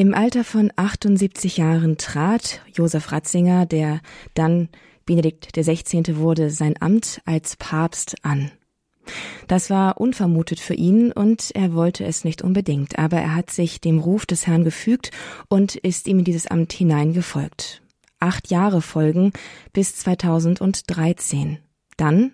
Im Alter von 78 Jahren trat Josef Ratzinger, der dann Benedikt XVI. wurde, sein Amt als Papst an. Das war unvermutet für ihn und er wollte es nicht unbedingt, aber er hat sich dem Ruf des Herrn gefügt und ist ihm in dieses Amt hineingefolgt. Acht Jahre folgen bis 2013. Dann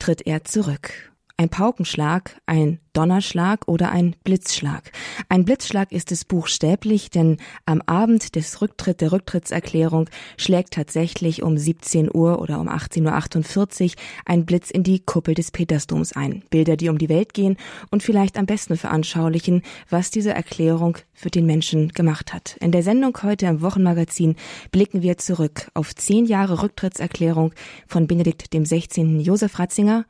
tritt er zurück. Ein Paukenschlag, ein Donnerschlag oder ein Blitzschlag. Ein Blitzschlag ist es buchstäblich, denn am Abend des Rücktritt der Rücktrittserklärung schlägt tatsächlich um 17 Uhr oder um 18.48 Uhr ein Blitz in die Kuppel des Petersdoms ein. Bilder, die um die Welt gehen und vielleicht am besten veranschaulichen, was diese Erklärung für den Menschen gemacht hat. In der Sendung heute im Wochenmagazin blicken wir zurück auf zehn Jahre Rücktrittserklärung von Benedikt dem 16. Josef Ratzinger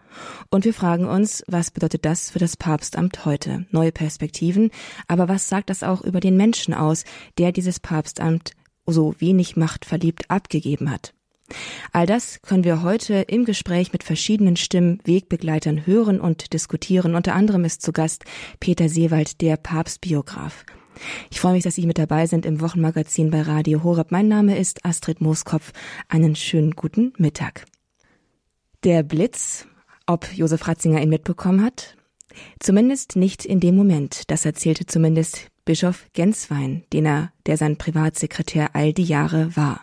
und wir fragen uns, was bedeutet das für das Paar Papstamt heute. Neue Perspektiven. Aber was sagt das auch über den Menschen aus, der dieses Papstamt so wenig Macht verliebt abgegeben hat? All das können wir heute im Gespräch mit verschiedenen Stimmen, Wegbegleitern hören und diskutieren. Unter anderem ist zu Gast Peter Seewald, der Papstbiograf. Ich freue mich, dass Sie mit dabei sind im Wochenmagazin bei Radio Horeb. Mein Name ist Astrid Mooskopf. Einen schönen guten Mittag. Der Blitz, ob Josef Ratzinger ihn mitbekommen hat, Zumindest nicht in dem Moment, das erzählte zumindest Bischof Genswein, den er, der sein Privatsekretär all die Jahre war.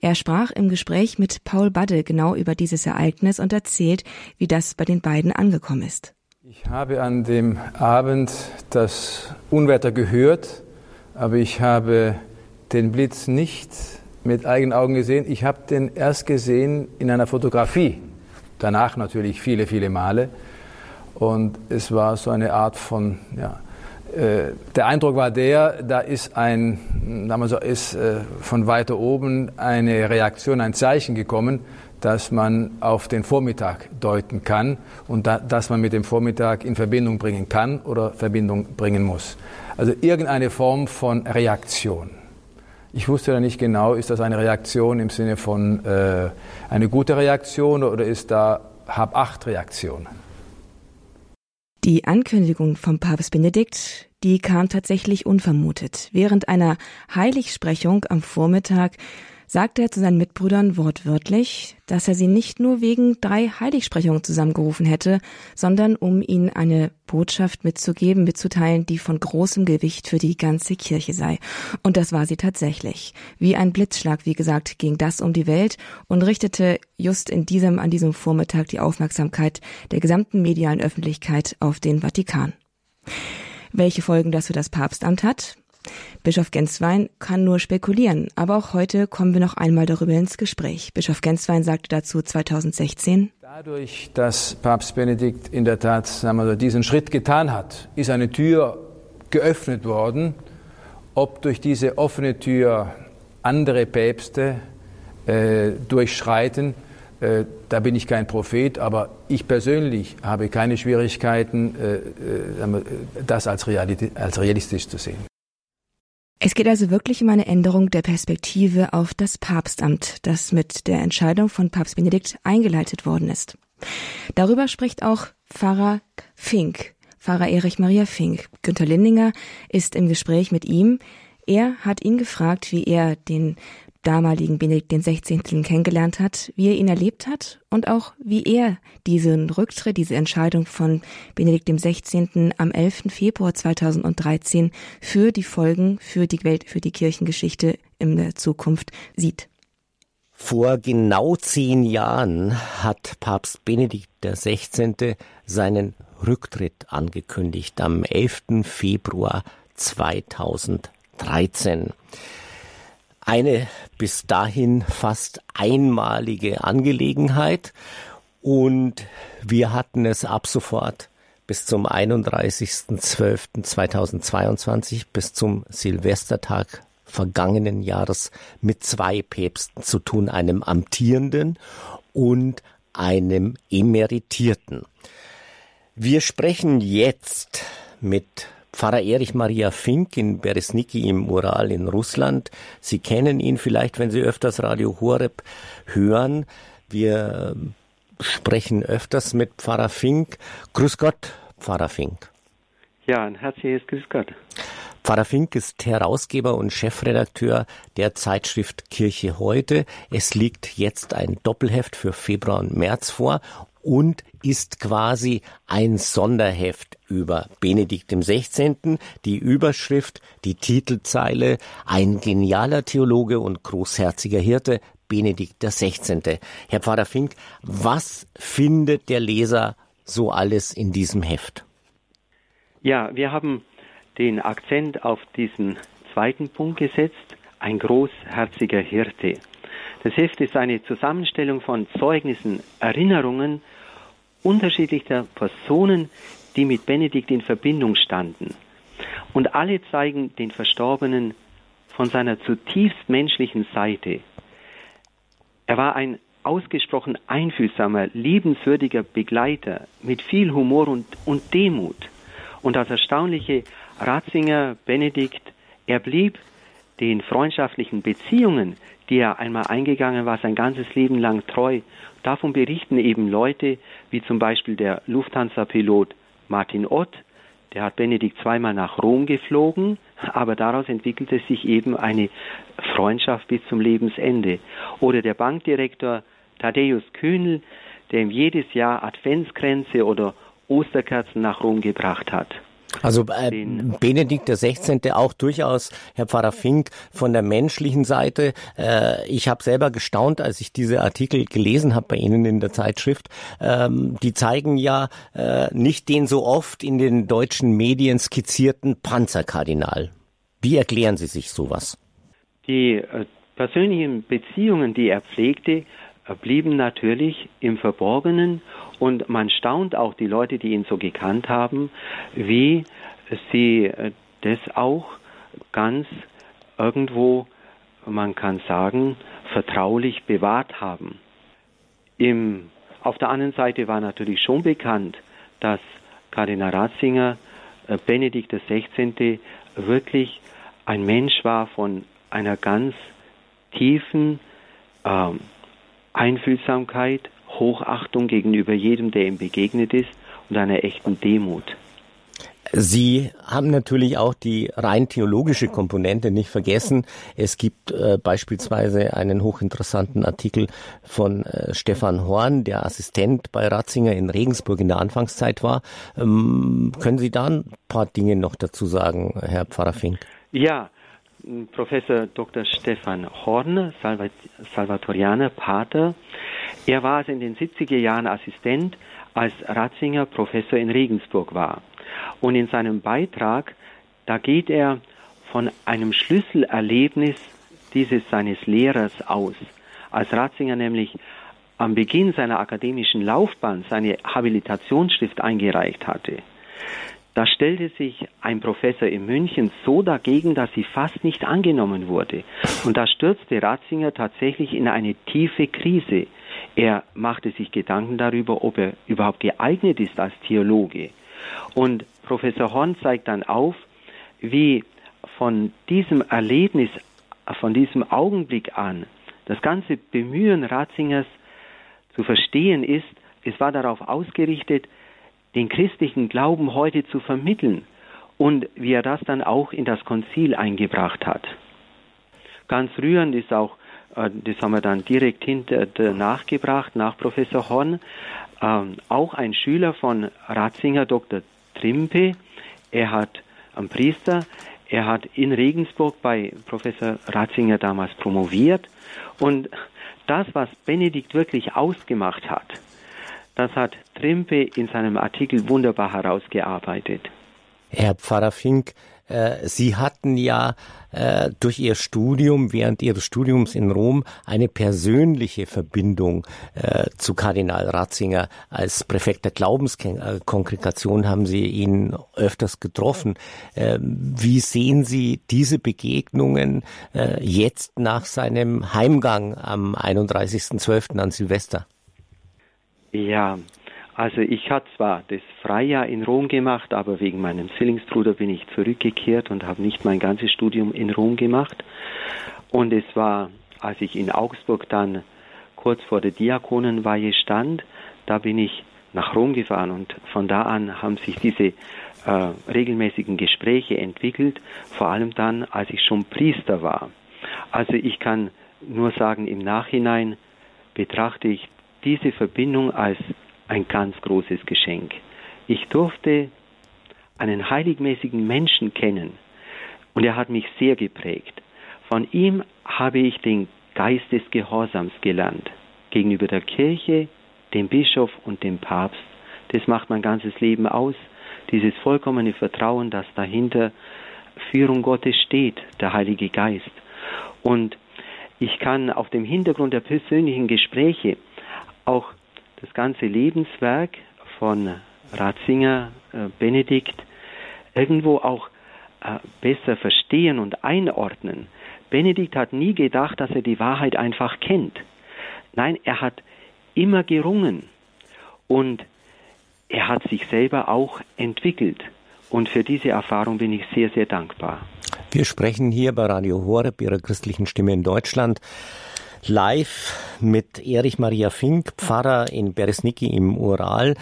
Er sprach im Gespräch mit Paul Badde genau über dieses Ereignis und erzählt, wie das bei den beiden angekommen ist. Ich habe an dem Abend das Unwetter gehört, aber ich habe den Blitz nicht mit eigenen Augen gesehen. Ich habe den erst gesehen in einer Fotografie. Danach natürlich viele, viele Male. Und es war so eine Art von, ja, äh, der Eindruck war der, da ist ein, sagen wir so, ist äh, von weiter oben eine Reaktion, ein Zeichen gekommen, dass man auf den Vormittag deuten kann und da, dass man mit dem Vormittag in Verbindung bringen kann oder Verbindung bringen muss. Also irgendeine Form von Reaktion. Ich wusste da nicht genau, ist das eine Reaktion im Sinne von äh, eine gute Reaktion oder ist da Hab-Acht-Reaktion? Die Ankündigung vom Papst Benedikt, die kam tatsächlich unvermutet. Während einer Heiligsprechung am Vormittag sagte er zu seinen Mitbrüdern wortwörtlich, dass er sie nicht nur wegen drei Heiligsprechungen zusammengerufen hätte, sondern um ihnen eine Botschaft mitzugeben, mitzuteilen, die von großem Gewicht für die ganze Kirche sei. Und das war sie tatsächlich. Wie ein Blitzschlag, wie gesagt, ging das um die Welt und richtete just in diesem, an diesem Vormittag die Aufmerksamkeit der gesamten medialen Öffentlichkeit auf den Vatikan. Welche Folgen das für das Papstamt hat, Bischof Genswein kann nur spekulieren, aber auch heute kommen wir noch einmal darüber ins Gespräch. Bischof Genswein sagte dazu 2016, Dadurch, dass Papst Benedikt in der Tat sagen wir diesen Schritt getan hat, ist eine Tür geöffnet worden. Ob durch diese offene Tür andere Päpste äh, durchschreiten, äh, da bin ich kein Prophet, aber ich persönlich habe keine Schwierigkeiten, äh, äh das als, realistisch zu sehen. Es geht also wirklich um eine Änderung der Perspektive auf das Papstamt, das mit der Entscheidung von Papst Benedikt eingeleitet worden ist. Darüber spricht auch Pfarrer Fink, Pfarrer Erich Maria Fink. Günter Lindinger ist im Gespräch mit ihm. Er hat ihn gefragt, wie er den damaligen Benedikt 16. kennengelernt hat, wie er ihn erlebt hat und auch wie er diesen Rücktritt, diese Entscheidung von Benedikt 16. am 11. Februar 2013 für die Folgen für die Welt, für die Kirchengeschichte in der Zukunft sieht. Vor genau zehn Jahren hat Papst Benedikt 16. seinen Rücktritt angekündigt am 11. Februar 2013 eine bis dahin fast einmalige Angelegenheit und wir hatten es ab sofort bis zum 31.12.2022 bis zum Silvestertag vergangenen Jahres mit zwei Päpsten zu tun, einem amtierenden und einem emeritierten. Wir sprechen jetzt mit Pfarrer Erich Maria Fink in Beresniki im Ural in Russland. Sie kennen ihn vielleicht, wenn Sie öfters Radio Horeb hören. Wir sprechen öfters mit Pfarrer Fink. Grüß Gott, Pfarrer Fink. Ja, ein herzliches Grüß Gott. Pfarrer Fink ist Herausgeber und Chefredakteur der Zeitschrift Kirche heute. Es liegt jetzt ein Doppelheft für Februar und März vor und ist quasi ein Sonderheft über Benedikt XVI. Die Überschrift, die Titelzeile, ein genialer Theologe und großherziger Hirte, Benedikt XVI. Herr Pfarrer Fink, was findet der Leser so alles in diesem Heft? Ja, wir haben den Akzent auf diesen zweiten Punkt gesetzt, ein großherziger Hirte. Das Heft ist eine Zusammenstellung von Zeugnissen, Erinnerungen unterschiedlicher Personen, die mit Benedikt in Verbindung standen. Und alle zeigen den Verstorbenen von seiner zutiefst menschlichen Seite. Er war ein ausgesprochen einfühlsamer, liebenswürdiger Begleiter mit viel Humor und, und Demut. Und das erstaunliche Ratzinger Benedikt, er blieb den freundschaftlichen Beziehungen, die er einmal eingegangen war, sein ganzes Leben lang treu. Davon berichten eben Leute, wie zum Beispiel der Lufthansa-Pilot Martin Ott, der hat Benedikt zweimal nach Rom geflogen, aber daraus entwickelte sich eben eine Freundschaft bis zum Lebensende. Oder der Bankdirektor Thaddeus Kühnel, der ihm jedes Jahr Adventskränze oder Osterkerzen nach Rom gebracht hat. Also äh, Benedikt der 16. auch durchaus, Herr Pfarrer Fink, von der menschlichen Seite. Äh, ich habe selber gestaunt, als ich diese Artikel gelesen habe bei Ihnen in der Zeitschrift. Ähm, die zeigen ja äh, nicht den so oft in den deutschen Medien skizzierten Panzerkardinal. Wie erklären Sie sich sowas? Die äh, persönlichen Beziehungen, die er pflegte, äh, blieben natürlich im Verborgenen und man staunt auch die Leute, die ihn so gekannt haben, wie sie äh, das auch ganz irgendwo, man kann sagen, vertraulich bewahrt haben. Im, auf der anderen Seite war natürlich schon bekannt, dass Kardinal Ratzinger äh, Benedikt XVI. wirklich ein Mensch war von einer ganz tiefen ähm, Einfühlsamkeit, Hochachtung gegenüber jedem, der ihm begegnet ist und einer echten Demut. Sie haben natürlich auch die rein theologische Komponente nicht vergessen. Es gibt äh, beispielsweise einen hochinteressanten Artikel von äh, Stefan Horn, der Assistent bei Ratzinger in Regensburg in der Anfangszeit war. Ähm, können Sie da ein paar Dinge noch dazu sagen, Herr Pfarrer Fink? Ja, Professor Dr. Stefan Horn, Salvatorianer Pater. Er war in den 70er Jahren Assistent, als Ratzinger Professor in Regensburg war. Und in seinem Beitrag, da geht er von einem Schlüsselerlebnis dieses seines Lehrers aus. Als Ratzinger nämlich am Beginn seiner akademischen Laufbahn seine Habilitationsschrift eingereicht hatte. Da stellte sich ein Professor in München so dagegen, dass sie fast nicht angenommen wurde. Und da stürzte Ratzinger tatsächlich in eine tiefe Krise. Er machte sich Gedanken darüber, ob er überhaupt geeignet ist als Theologe. Und Professor Horn zeigt dann auf, wie von diesem Erlebnis, von diesem Augenblick an, das ganze Bemühen Ratzingers zu verstehen ist, es war darauf ausgerichtet, den christlichen Glauben heute zu vermitteln und wie er das dann auch in das Konzil eingebracht hat. Ganz rührend ist auch, das haben wir dann direkt hinter nachgebracht, nach Professor Horn, ähm, auch ein Schüler von Ratzinger, Dr. Trimpe, er hat ein Priester, er hat in Regensburg bei Professor Ratzinger damals promoviert und das, was Benedikt wirklich ausgemacht hat, das hat Trimpe in seinem Artikel wunderbar herausgearbeitet. Herr Pfarrer Fink, äh, Sie hatten ja äh, durch Ihr Studium, während Ihres Studiums in Rom, eine persönliche Verbindung äh, zu Kardinal Ratzinger. Als Präfekt der Glaubenskongregation haben Sie ihn öfters getroffen. Ähm, wie sehen Sie diese Begegnungen jetzt nach seinem Heimgang am 31.12. an Silvester? Ja, also ich hatte zwar das Freijahr in Rom gemacht, aber wegen meinem Zwillingsbruder bin ich zurückgekehrt und habe nicht mein ganzes Studium in Rom gemacht. Und es war, als ich in Augsburg dann kurz vor der Diakonenweihe stand, da bin ich nach Rom gefahren und von da an haben sich diese äh, regelmäßigen Gespräche entwickelt, vor allem dann, als ich schon Priester war. Also ich kann nur sagen, im Nachhinein betrachte ich diese Verbindung als ein ganz großes Geschenk. Ich durfte einen heiligmäßigen Menschen kennen und er hat mich sehr geprägt. Von ihm habe ich den Geist des Gehorsams gelernt gegenüber der Kirche, dem Bischof und dem Papst. Das macht mein ganzes Leben aus. Dieses vollkommene Vertrauen, dass dahinter Führung Gottes steht, der Heilige Geist. Und ich kann auf dem Hintergrund der persönlichen Gespräche auch das ganze Lebenswerk von Ratzinger äh, Benedikt irgendwo auch äh, besser verstehen und einordnen. Benedikt hat nie gedacht, dass er die Wahrheit einfach kennt. Nein, er hat immer gerungen und er hat sich selber auch entwickelt. Und für diese Erfahrung bin ich sehr, sehr dankbar. Wir sprechen hier bei Radio Horeb, Ihrer christlichen Stimme in Deutschland, live mit Erich Maria Fink, Pfarrer in Beresniki im Ural,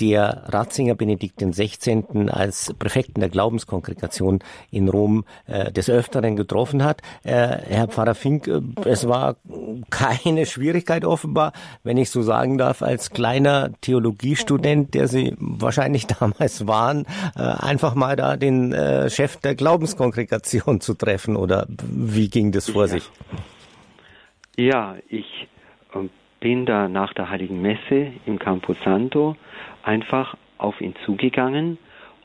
der Ratzinger Benedikt XVI. als Präfekten der Glaubenskongregation in Rom äh, des Öfteren getroffen hat. Äh, Herr Pfarrer Fink, äh, es war keine Schwierigkeit offenbar, wenn ich so sagen darf, als kleiner Theologiestudent, der Sie wahrscheinlich damals waren, äh, einfach mal da den äh, Chef der Glaubenskongregation zu treffen oder wie ging das vor sich? Ja, ich ähm, bin da nach der Heiligen Messe im Campo Santo einfach auf ihn zugegangen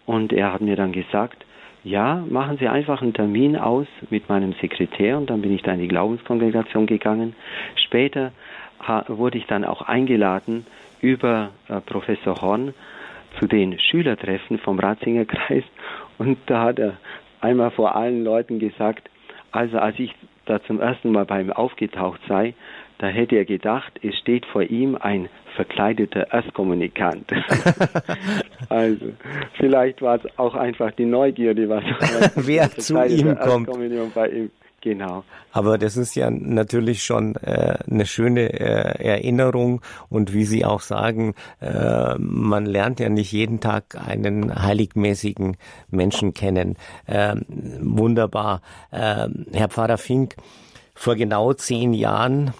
und er hat mir dann gesagt, ja, machen Sie einfach einen Termin aus mit meinem Sekretär und dann bin ich da in die Glaubenskongregation gegangen. Später wurde ich dann auch eingeladen über äh, Professor Horn zu den Schülertreffen vom Ratzinger Kreis und da hat er einmal vor allen Leuten gesagt, also als ich da zum ersten Mal bei ihm aufgetaucht sei, da hätte er gedacht, es steht vor ihm ein verkleideter Erstkommunikant. also vielleicht war es auch einfach die Neugierde, was wer zu ihm kommt. Bei ihm. Genau. Aber das ist ja natürlich schon äh, eine schöne äh, Erinnerung und wie Sie auch sagen, äh, man lernt ja nicht jeden Tag einen heiligmäßigen Menschen kennen. Ähm, wunderbar. Ähm, Herr Pfarrer Fink, vor genau zehn Jahren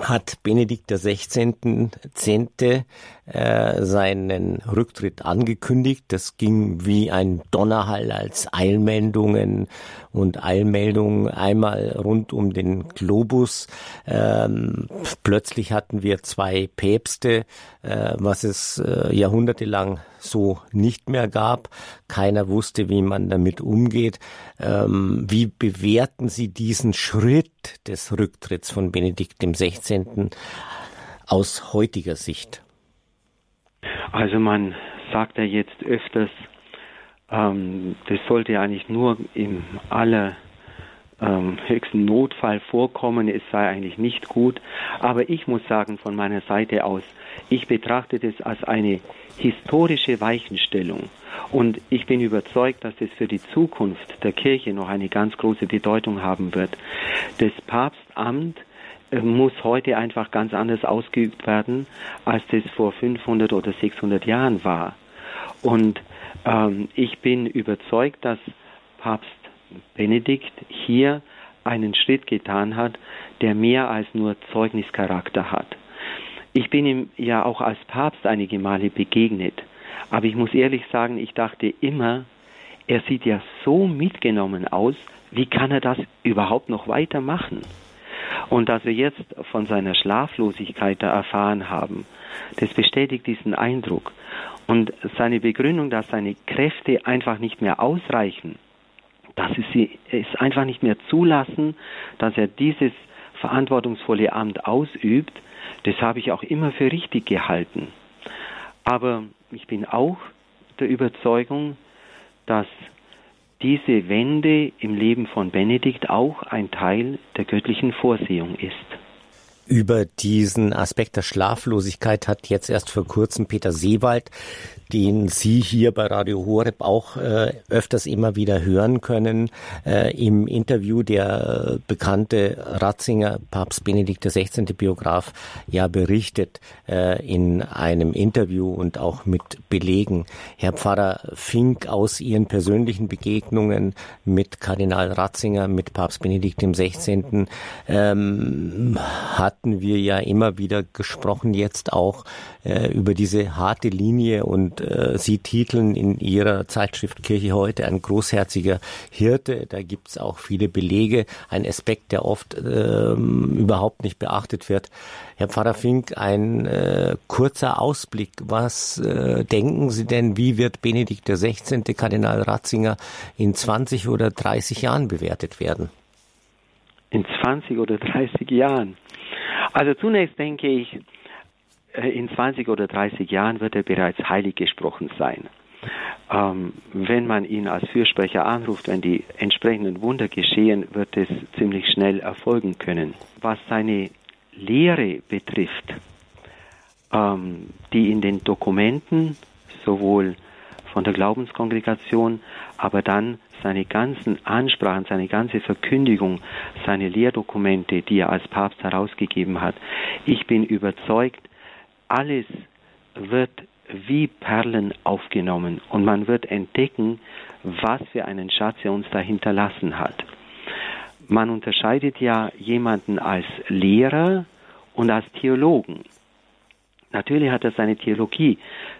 hat Benedikt XVI. Zehnte äh, seinen Rücktritt angekündigt. Das ging wie ein Donnerhall als Eilmeldungen und Eilmeldungen einmal rund um den Globus. Ähm, plötzlich hatten wir zwei Päpste, äh, was es äh, jahrhundertelang so nicht mehr gab. Keiner wusste, wie man damit umgeht. Ähm, wie bewerten Sie diesen Schritt des Rücktritts von Benedikt XVI. aus heutiger Sicht? Also man sagt ja jetzt öfters, ähm, das sollte eigentlich nur im aller ähm, höchsten Notfall vorkommen, es sei eigentlich nicht gut. Aber ich muss sagen von meiner Seite aus, ich betrachte das als eine historische Weichenstellung. Und ich bin überzeugt, dass es für die Zukunft der Kirche noch eine ganz große Bedeutung haben wird. Das Papstamt muss heute einfach ganz anders ausgeübt werden, als das vor 500 oder 600 Jahren war. Und ähm, ich bin überzeugt, dass Papst Benedikt hier einen Schritt getan hat, der mehr als nur Zeugnischarakter hat. Ich bin ihm ja auch als Papst einige Male begegnet, aber ich muss ehrlich sagen, ich dachte immer, er sieht ja so mitgenommen aus, wie kann er das überhaupt noch weitermachen? Und dass wir jetzt von seiner Schlaflosigkeit da erfahren haben, das bestätigt diesen Eindruck. Und seine Begründung, dass seine Kräfte einfach nicht mehr ausreichen, dass sie es einfach nicht mehr zulassen, dass er dieses verantwortungsvolle Amt ausübt, das habe ich auch immer für richtig gehalten. Aber ich bin auch der Überzeugung, dass diese Wende im Leben von Benedikt auch ein Teil der göttlichen Vorsehung ist. Über diesen Aspekt der Schlaflosigkeit hat jetzt erst vor kurzem Peter Seewald den Sie hier bei Radio Horeb auch äh, öfters immer wieder hören können. Äh, Im Interview der bekannte Ratzinger Papst Benedikt XVI. Biograf ja berichtet äh, in einem Interview und auch mit Belegen. Herr Pfarrer Fink aus Ihren persönlichen Begegnungen mit Kardinal Ratzinger, mit Papst Benedikt XVI. Ähm, hatten wir ja immer wieder gesprochen, jetzt auch äh, über diese harte Linie und äh, Sie titeln in Ihrer Zeitschrift Kirche heute ein großherziger Hirte. Da gibt es auch viele Belege, ein Aspekt, der oft äh, überhaupt nicht beachtet wird. Herr Pfarrer Fink, ein äh, kurzer Ausblick. Was äh, denken Sie denn, wie wird Benedikt XVI. Kardinal Ratzinger in 20 oder 30 Jahren bewertet werden? In 20 oder 30 Jahren. Also zunächst denke ich, äh, in 20 oder 30 Jahren wird er bereits heilig gesprochen sein. Ähm, wenn man ihn als Fürsprecher anruft, wenn die entsprechenden Wunder geschehen, wird es ziemlich schnell erfolgen können. Was seine Lehre betrifft, ähm, die in den Dokumenten sowohl von der Glaubenskongregation, aber dann seine ganzen Ansprachen, seine ganze Verkündigung, seine Lehrdokumente, die er als Papst herausgegeben hat. Ich bin überzeugt, alles wird wie Perlen aufgenommen und man wird entdecken, was für einen Schatz er uns da hinterlassen hat. Man unterscheidet ja jemanden als Lehrer und als Theologen. Natürlich hat er seine Theologie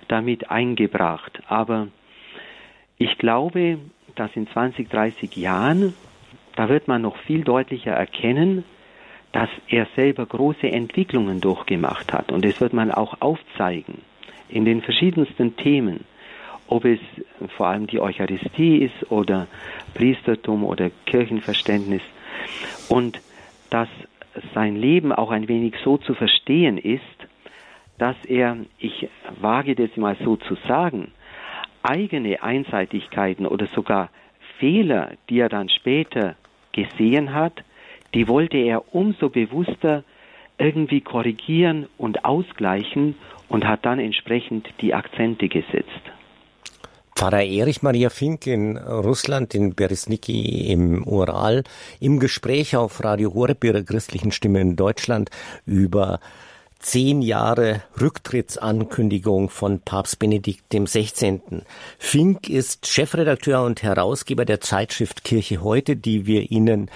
damit eingebracht, aber ich glaube, dass in 20, 30 Jahren, da wird man noch viel deutlicher erkennen, dass er selber große Entwicklungen durchgemacht hat. Und das wird man auch aufzeigen in den verschiedensten Themen, ob es vor allem die Eucharistie ist oder Priestertum oder Kirchenverständnis. Und dass sein Leben auch ein wenig so zu verstehen ist, dass er, ich wage das mal so zu sagen, eigene Einseitigkeiten oder sogar Fehler, die er dann später gesehen hat, die wollte er umso bewusster irgendwie korrigieren und ausgleichen und hat dann entsprechend die Akzente gesetzt. Pfarrer Erich Maria Fink in Russland, in Beresniki im Ural, im Gespräch auf Radio Horeb ihrer christlichen Stimme in Deutschland über zehn Jahre Rücktrittsankündigung von Papst Benedikt XVI. Fink ist Chefredakteur und Herausgeber der Zeitschrift Kirche heute, die wir Ihnen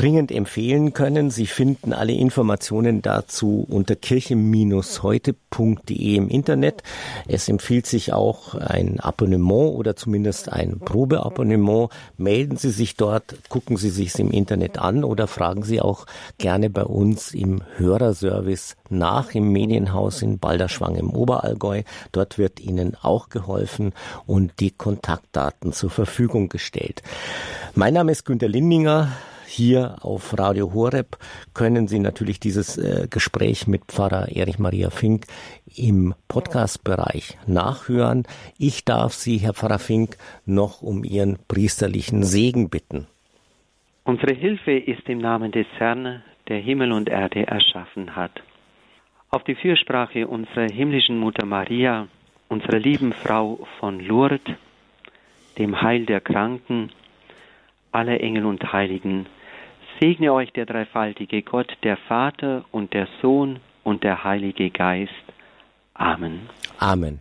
dringend empfehlen können. Sie finden alle Informationen dazu unter kirche-heute.de im Internet. Es empfiehlt sich auch ein Abonnement oder zumindest ein Probeabonnement. Melden Sie sich dort, gucken Sie sich im Internet an oder fragen Sie auch gerne bei uns im Hörerservice nach im Medienhaus in Balderschwang im Oberallgäu. Dort wird Ihnen auch geholfen und die Kontaktdaten zur Verfügung gestellt. Mein Name ist Günter Lindinger. Hier auf Radio Horeb können Sie natürlich dieses äh, Gespräch mit Pfarrer Erich Maria Fink im Podcast-Bereich nachhören. Ich darf Sie, Herr Pfarrer Fink, noch um Ihren priesterlichen Segen bitten. Unsere Hilfe ist im Namen des Herrn, der Himmel und Erde erschaffen hat. Auf die Fürsprache unserer himmlischen Mutter Maria, unserer lieben Frau von Lourdes, dem Heil der Kranken, aller Engel und Heiligen, Segne euch der dreifaltige Gott, der Vater und der Sohn und der Heilige Geist. Amen. Amen.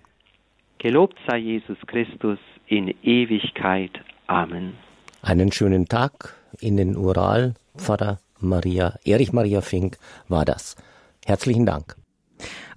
Gelobt sei Jesus Christus in Ewigkeit. Amen. Einen schönen Tag in den Ural, Pfarrer Maria, Erich Maria Fink war das. Herzlichen Dank.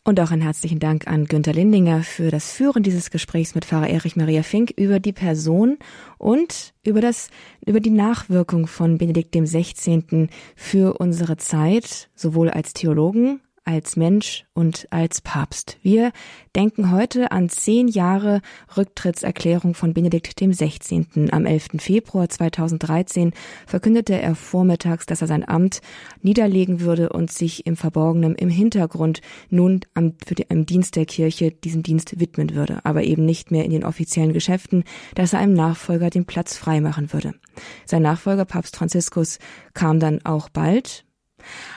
Und auch einen herzlichen Dank an Günter Lindinger für das Führen dieses Gesprächs mit Pfarrer Erich Maria Fink über die Person und über das, über die Nachwirkung von Benedikt dem 16. für unsere Zeit, sowohl als Theologen als Mensch und als Papst. Wir denken heute an zehn Jahre Rücktrittserklärung von Benedikt dem 16. Am 11. Februar 2013 verkündete er vormittags, dass er sein Amt niederlegen würde und sich im Verborgenen im Hintergrund nun am, für den, am Dienst der Kirche diesem Dienst widmen würde, aber eben nicht mehr in den offiziellen Geschäften, dass er einem Nachfolger den Platz freimachen würde. Sein Nachfolger Papst Franziskus kam dann auch bald,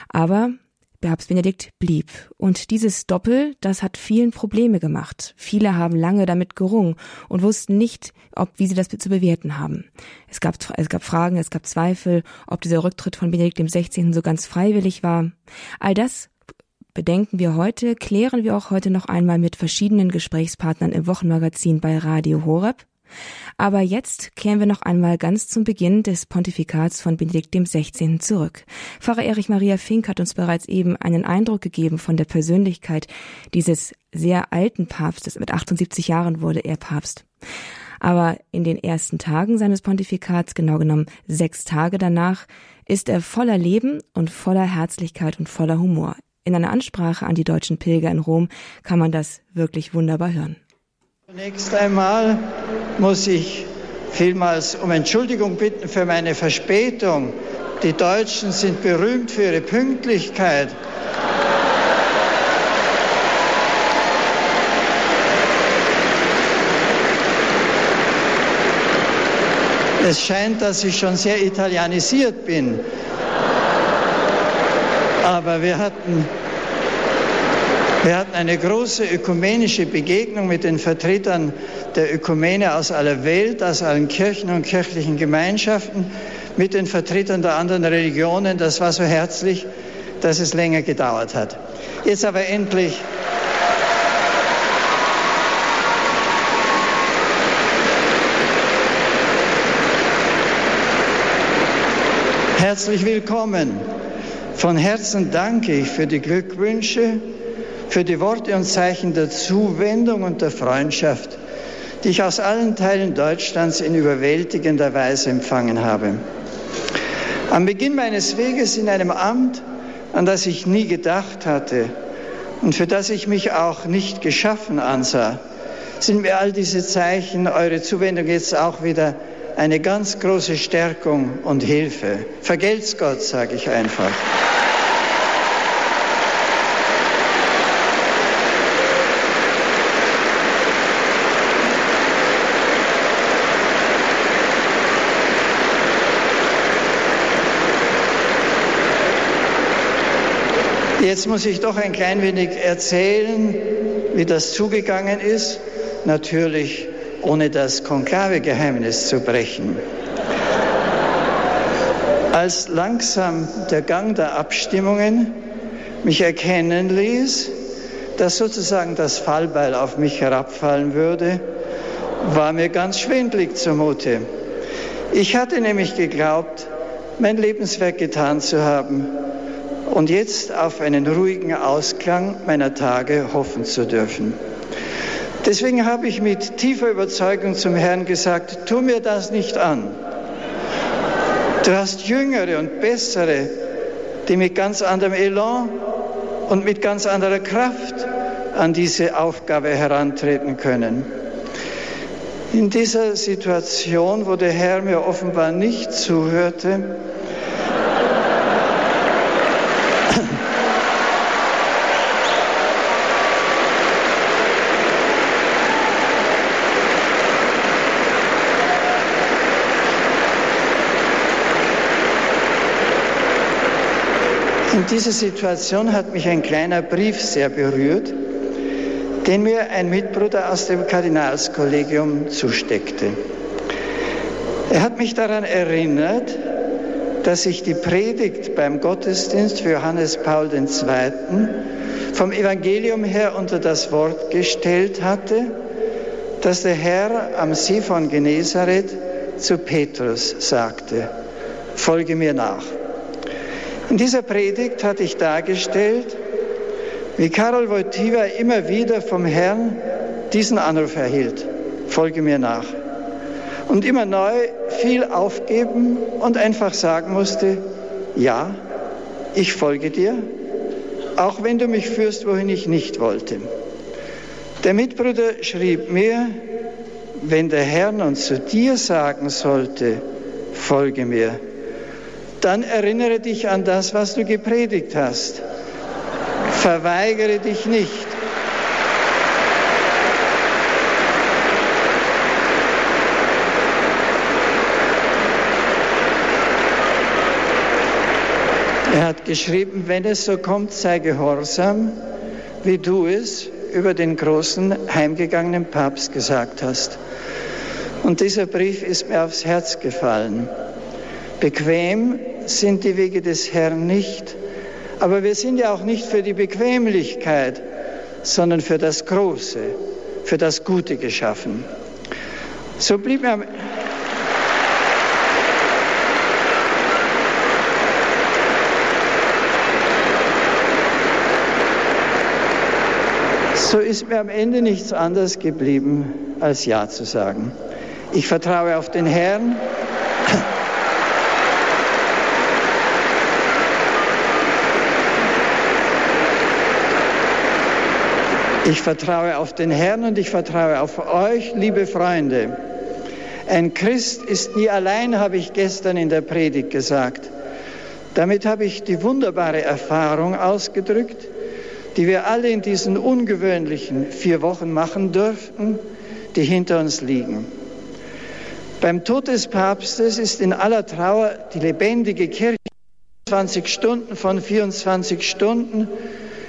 aber Papst Benedikt blieb. Und dieses Doppel, das hat vielen Probleme gemacht. Viele haben lange damit gerungen und wussten nicht, ob, wie sie das zu bewerten haben. Es gab, es gab Fragen, es gab Zweifel, ob dieser Rücktritt von Benedikt XVI. so ganz freiwillig war. All das bedenken wir heute, klären wir auch heute noch einmal mit verschiedenen Gesprächspartnern im Wochenmagazin bei Radio Horeb. Aber jetzt kehren wir noch einmal ganz zum Beginn des Pontifikats von Benedikt XVI. zurück. Pfarrer Erich Maria Fink hat uns bereits eben einen Eindruck gegeben von der Persönlichkeit dieses sehr alten Papstes. Mit 78 Jahren wurde er Papst. Aber in den ersten Tagen seines Pontifikats, genau genommen sechs Tage danach, ist er voller Leben und voller Herzlichkeit und voller Humor. In einer Ansprache an die deutschen Pilger in Rom kann man das wirklich wunderbar hören. Zunächst einmal muss ich vielmals um Entschuldigung bitten für meine Verspätung. Die Deutschen sind berühmt für ihre Pünktlichkeit. Es scheint, dass ich schon sehr italienisiert bin. Aber wir hatten wir hatten eine große ökumenische Begegnung mit den Vertretern der Ökumene aus aller Welt, aus allen Kirchen und kirchlichen Gemeinschaften, mit den Vertretern der anderen Religionen. Das war so herzlich, dass es länger gedauert hat. Jetzt aber endlich. Herzlich willkommen. Von Herzen danke ich für die Glückwünsche, für die Worte und Zeichen der Zuwendung und der Freundschaft, die ich aus allen Teilen Deutschlands in überwältigender Weise empfangen habe. Am Beginn meines Weges in einem Amt, an das ich nie gedacht hatte und für das ich mich auch nicht geschaffen ansah, sind mir all diese Zeichen, eure Zuwendung jetzt auch wieder eine ganz große Stärkung und Hilfe. Vergelt's Gott, sage ich einfach. Jetzt muss ich doch ein klein wenig erzählen, wie das zugegangen ist, natürlich ohne das Konklavegeheimnis zu brechen. Als langsam der Gang der Abstimmungen mich erkennen ließ, dass sozusagen das Fallbeil auf mich herabfallen würde, war mir ganz schwindlig zumute. Ich hatte nämlich geglaubt, mein Lebenswerk getan zu haben und jetzt auf einen ruhigen Ausklang meiner Tage hoffen zu dürfen. Deswegen habe ich mit tiefer Überzeugung zum Herrn gesagt, tu mir das nicht an. Du hast Jüngere und Bessere, die mit ganz anderem Elan und mit ganz anderer Kraft an diese Aufgabe herantreten können. In dieser Situation, wo der Herr mir offenbar nicht zuhörte, In dieser Situation hat mich ein kleiner Brief sehr berührt, den mir ein Mitbruder aus dem Kardinalskollegium zusteckte. Er hat mich daran erinnert, dass ich die Predigt beim Gottesdienst für Johannes Paul II. vom Evangelium her unter das Wort gestellt hatte, dass der Herr am See von Genezareth zu Petrus sagte, folge mir nach. In dieser Predigt hatte ich dargestellt, wie Karol Wojtyła immer wieder vom Herrn diesen Anruf erhielt, folge mir nach. Und immer neu viel aufgeben und einfach sagen musste, ja, ich folge dir, auch wenn du mich führst, wohin ich nicht wollte. Der Mitbruder schrieb mir, wenn der Herr nun zu dir sagen sollte, folge mir, dann erinnere dich an das, was du gepredigt hast. Verweigere dich nicht. Er hat geschrieben, wenn es so kommt, sei gehorsam, wie du es über den großen heimgegangenen Papst gesagt hast. Und dieser Brief ist mir aufs Herz gefallen. Bequem sind die Wege des Herrn nicht, aber wir sind ja auch nicht für die Bequemlichkeit, sondern für das Große, für das Gute geschaffen. So blieb mir am So ist mir am Ende nichts anderes geblieben, als Ja zu sagen. Ich vertraue auf den Herrn. Ich vertraue auf den Herrn und ich vertraue auf euch, liebe Freunde. Ein Christ ist nie allein, habe ich gestern in der Predigt gesagt. Damit habe ich die wunderbare Erfahrung ausgedrückt, die wir alle in diesen ungewöhnlichen vier Wochen machen dürften, die hinter uns liegen. Beim Tod des Papstes ist in aller Trauer die lebendige Kirche 20 Stunden von 24 Stunden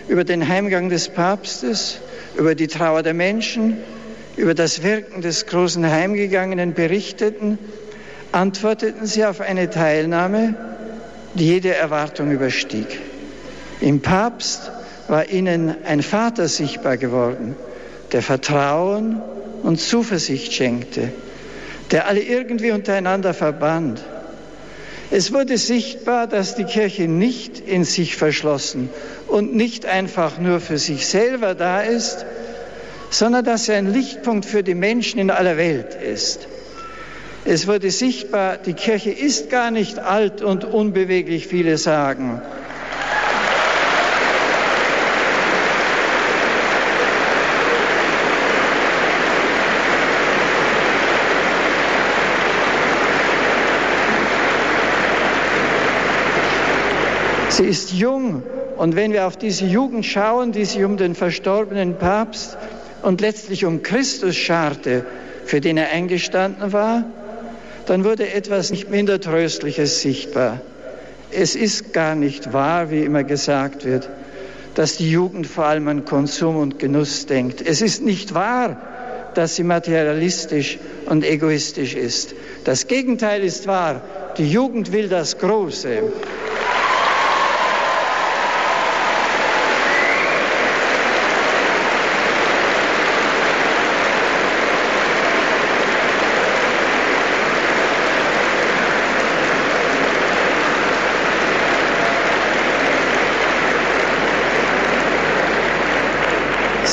über den Heimgang des Papstes, über die Trauer der Menschen, über das Wirken des großen Heimgegangenen berichteten, antworteten sie auf eine Teilnahme, die jede Erwartung überstieg. Im Papst war ihnen ein Vater sichtbar geworden, der Vertrauen und Zuversicht schenkte, der alle irgendwie untereinander verband. Es wurde sichtbar, dass die Kirche nicht in sich verschlossen und nicht einfach nur für sich selber da ist, sondern dass sie ein Lichtpunkt für die Menschen in aller Welt ist. Es wurde sichtbar, die Kirche ist gar nicht alt und unbeweglich, viele sagen. Sie ist jung und wenn wir auf diese Jugend schauen, die sich um den verstorbenen Papst und letztlich um Christus scharte, für den er eingestanden war, dann wurde etwas nicht minder Tröstliches sichtbar. Es ist gar nicht wahr, wie immer gesagt wird, dass die Jugend vor allem an Konsum und Genuss denkt. Es ist nicht wahr, dass sie materialistisch und egoistisch ist. Das Gegenteil ist wahr. Die Jugend will das Große.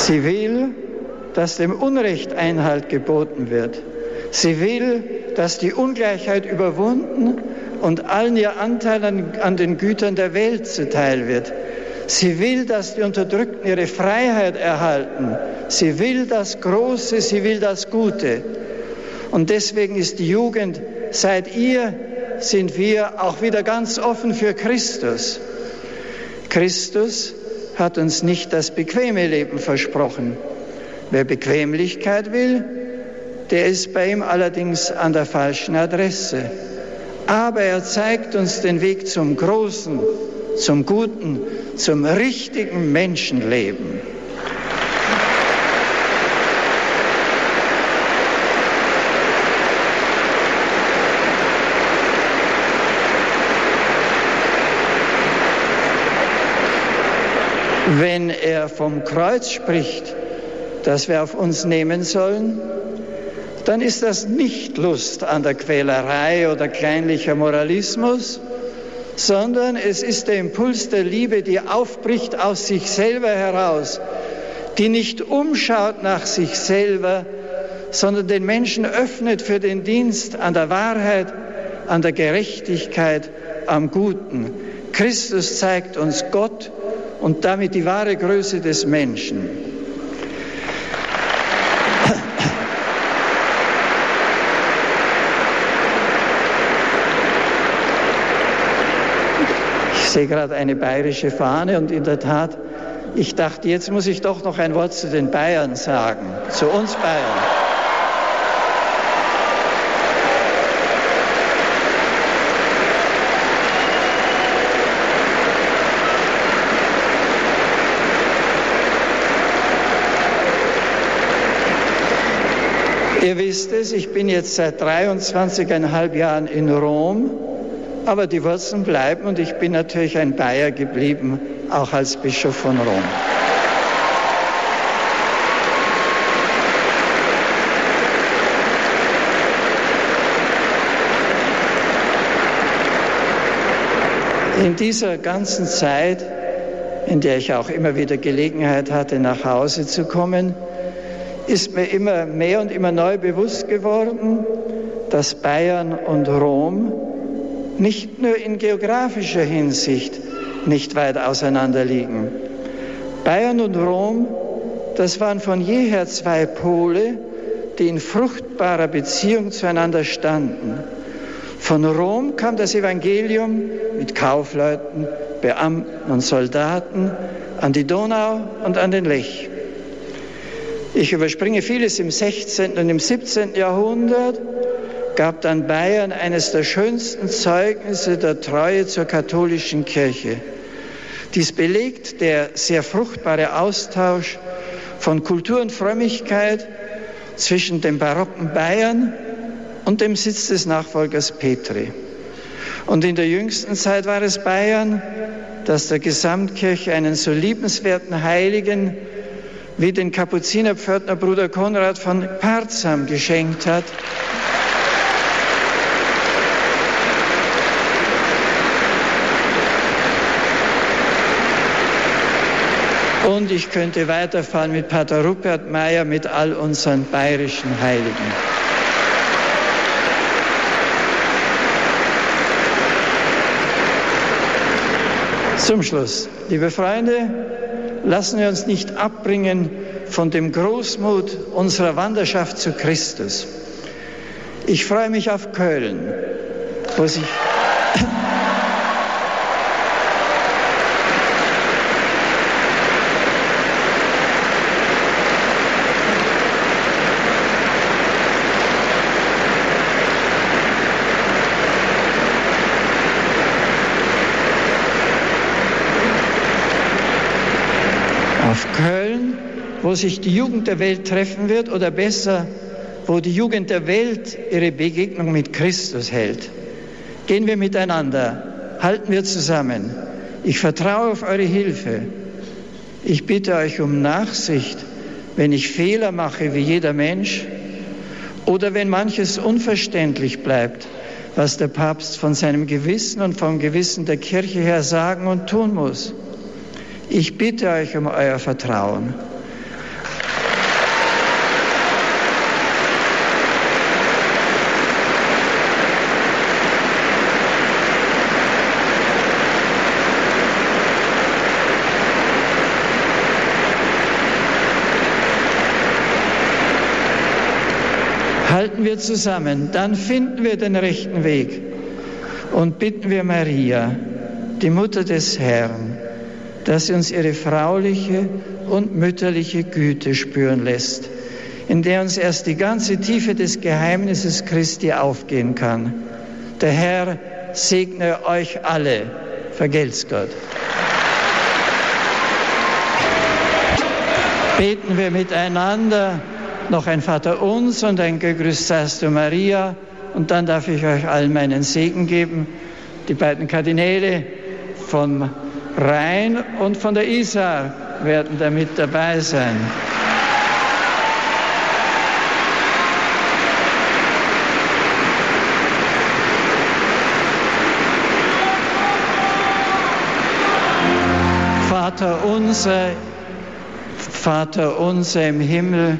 Sie will, dass dem Unrecht Einhalt geboten wird. Sie will, dass die Ungleichheit überwunden und allen ihr Anteil an, an, den Gütern der Welt zuteil wird. Sie will, dass die Unterdrückten ihre Freiheit erhalten. Sie will das Große, sie will das Gute. Und deswegen ist die Jugend, seit ihr sind wir auch wieder ganz offen für Christus. Christus hat uns nicht das bequeme Leben versprochen. Wer Bequemlichkeit will, der ist bei ihm allerdings an der falschen Adresse. Aber er zeigt uns den Weg zum großen, zum guten, zum richtigen Menschenleben. Wenn er vom Kreuz spricht, das wir auf uns nehmen sollen, dann ist das nicht Lust an der Quälerei oder kleinlicher Moralismus, sondern es ist der Impuls der Liebe, die aufbricht aus sich selber heraus, die nicht umschaut nach sich selber, sondern den Menschen öffnet für den Dienst an der Wahrheit, an der Gerechtigkeit, am Guten. Christus zeigt uns Gott und damit die wahre Größe des Menschen. Ich sehe gerade eine bayerische Fahne und in der Tat, ich dachte, jetzt muss ich doch noch ein Wort zu den Bayern sagen, zu uns Bayern. Ihr wisst es, ich bin jetzt seit 23,5 Jahren in Rom, aber die Wurzeln bleiben und ich bin natürlich ein Bayer geblieben, auch als Bischof von Rom. In dieser ganzen Zeit, in der ich auch immer wieder Gelegenheit hatte, nach Hause zu kommen, ist mir immer mehr und immer neu bewusst geworden, dass Bayern und Rom nicht nur in geografischer Hinsicht nicht weit auseinander liegen. Bayern und Rom, das waren von jeher zwei Pole, die in fruchtbarer Beziehung zueinander standen. Von Rom kam das Evangelium mit Kaufleuten, Beamten und Soldaten an die Donau und an den Lech. Ich überspringe vieles im 16. und im 17. Jahrhundert, gab dann Bayern eines der schönsten Zeugnisse der Treue zur katholischen Kirche. Dies belegt der sehr fruchtbare Austausch von Kultur und Frömmigkeit zwischen dem barocken Bayern und dem Sitz des Nachfolgers Petri. Und in der jüngsten Zeit war es Bayern, das der Gesamtkirche einen so liebenswerten Heiligen wie den Kapuzinerpförtner Bruder Konrad von Parzam geschenkt hat. Und ich könnte weiterfahren mit Pater Rupert Meyer, mit all unseren bayerischen Heiligen. Zum Schluss, liebe Freunde, lassen wir uns nicht abbringen von dem Großmut unserer Wanderschaft zu Christus. Ich freue mich auf Köln, wo sich sich die Jugend der Welt treffen wird oder besser, wo die Jugend der Welt ihre Begegnung mit Christus hält. Gehen wir miteinander, halten wir zusammen. Ich vertraue auf eure Hilfe. Ich bitte euch um Nachsicht, wenn ich Fehler mache wie jeder Mensch oder wenn manches unverständlich bleibt, was der Papst von seinem Gewissen und vom Gewissen der Kirche her sagen und tun muss. Ich bitte euch um euer Vertrauen. halten wir zusammen, dann finden wir den rechten Weg und bitten wir Maria, die Mutter des Herrn, dass sie uns ihre frauliche und mütterliche Güte spüren lässt, in der uns erst die ganze Tiefe des Geheimnisses Christi aufgehen kann. Der Herr segne euch alle. Vergelt's Gott. Beten wir miteinander noch ein Vater uns und ein Gegrüßt seist du Maria. Und dann darf ich euch allen meinen Segen geben. Die beiden Kardinäle vom Rhein und von der Isar werden damit dabei sein. Vater unser, Vater unser im Himmel,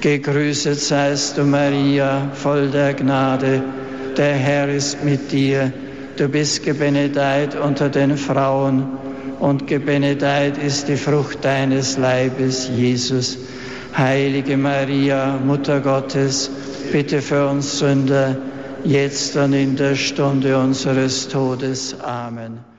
Gegrüßet seist du, Maria, voll der Gnade. Der Herr ist mit dir. Du bist gebenedeit unter den Frauen und gebenedeit ist die Frucht deines Leibes, Jesus. Heilige Maria, Mutter Gottes, bitte für uns Sünder, jetzt und in der Stunde unseres Todes. Amen.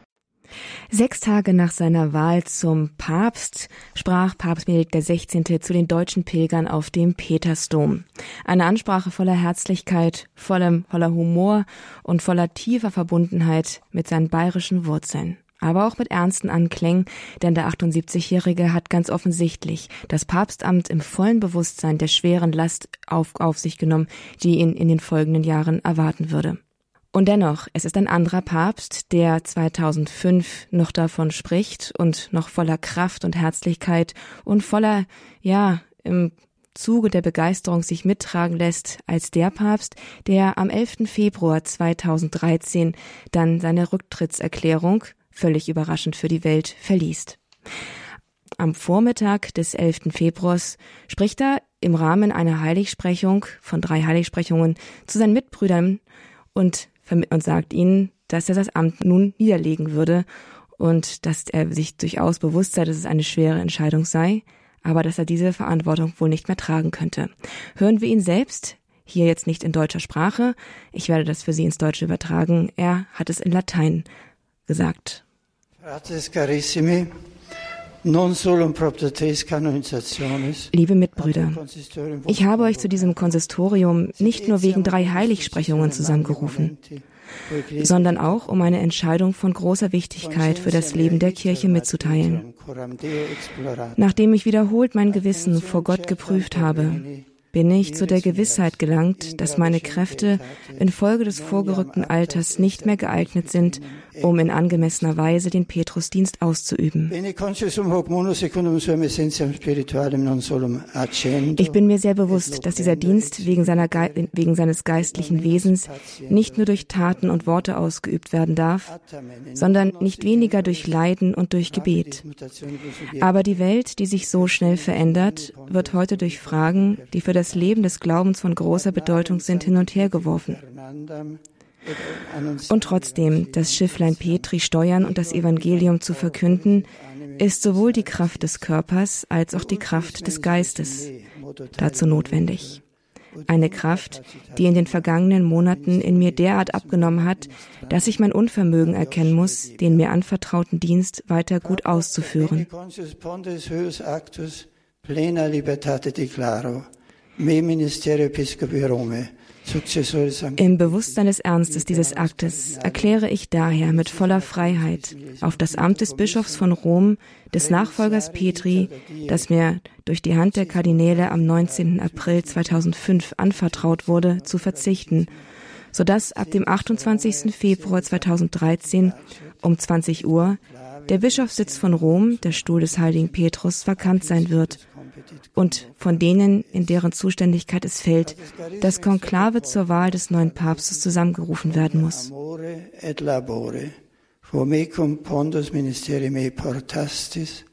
Sechs Tage nach seiner Wahl zum Papst sprach Papst Benedikt XVI. zu den deutschen Pilgern auf dem Petersdom. Eine Ansprache voller Herzlichkeit, vollem, voller Humor und voller tiefer Verbundenheit mit seinen bayerischen Wurzeln aber auch mit ernsten Anklängen, denn der 78-Jährige hat ganz offensichtlich das Papstamt im vollen Bewusstsein der schweren Last auf, auf sich genommen, die ihn in den folgenden Jahren erwarten würde. Und dennoch, es ist ein anderer Papst, der 2005 noch davon spricht und noch voller Kraft und Herzlichkeit und voller, ja, im Zuge der Begeisterung sich mittragen lässt als der Papst, der am 11. Februar 2013 dann seine Rücktrittserklärung völlig überraschend für die Welt verliest. Am Vormittag des 11. Februars spricht er im Rahmen einer Heiligsprechung von drei Heiligsprechungen zu seinen Mitbrüdern und, und sagt ihnen, dass er das Amt nun niederlegen würde und dass er sich durchaus bewusst sei, dass es eine schwere Entscheidung sei, aber dass er diese Verantwortung wohl nicht mehr tragen könnte. Hören wir ihn selbst, hier jetzt nicht in deutscher Sprache, ich werde das für Sie ins Deutsche übertragen, er hat es in Latein gesagt. Liebe Mitbrüder, ich habe euch zu diesem Konsistorium nicht nur wegen drei Heiligsprechungen zusammengerufen, sondern auch um eine Entscheidung von großer Wichtigkeit für das Leben der Kirche mitzuteilen. Nachdem ich wiederholt mein Gewissen vor Gott geprüft habe, bin ich zu der Gewissheit gelangt, dass meine Kräfte infolge des vorgerückten Alters nicht mehr geeignet sind, um in angemessener Weise den Petrusdienst auszuüben. Ich bin mir sehr bewusst, dass dieser Dienst wegen, seiner wegen seines geistlichen Wesens nicht nur durch Taten und Worte ausgeübt werden darf, sondern nicht weniger durch Leiden und durch Gebet. Aber die Welt, die sich so schnell verändert, wird heute durch Fragen, die für das Leben des Glaubens von großer Bedeutung sind, hin und her geworfen. Und trotzdem, das Schifflein Petri steuern und das Evangelium zu verkünden, ist sowohl die Kraft des Körpers als auch die Kraft des Geistes dazu notwendig. Eine Kraft, die in den vergangenen Monaten in mir derart abgenommen hat, dass ich mein Unvermögen erkennen muss, den mir anvertrauten Dienst weiter gut auszuführen. Me ministerio episcopi Rome, im Bewusstsein des Ernstes dieses Aktes erkläre ich daher mit voller Freiheit auf das Amt des Bischofs von Rom, des Nachfolgers Petri, das mir durch die Hand der Kardinäle am 19. April 2005 anvertraut wurde, zu verzichten, sodass ab dem 28. Februar 2013 um 20 Uhr der Bischofssitz von Rom, der Stuhl des heiligen Petrus, vakant sein wird und von denen, in deren Zuständigkeit es fällt, das Konklave zur Wahl des neuen Papstes zusammengerufen werden muss. Formecum pondus ministerium e portastis,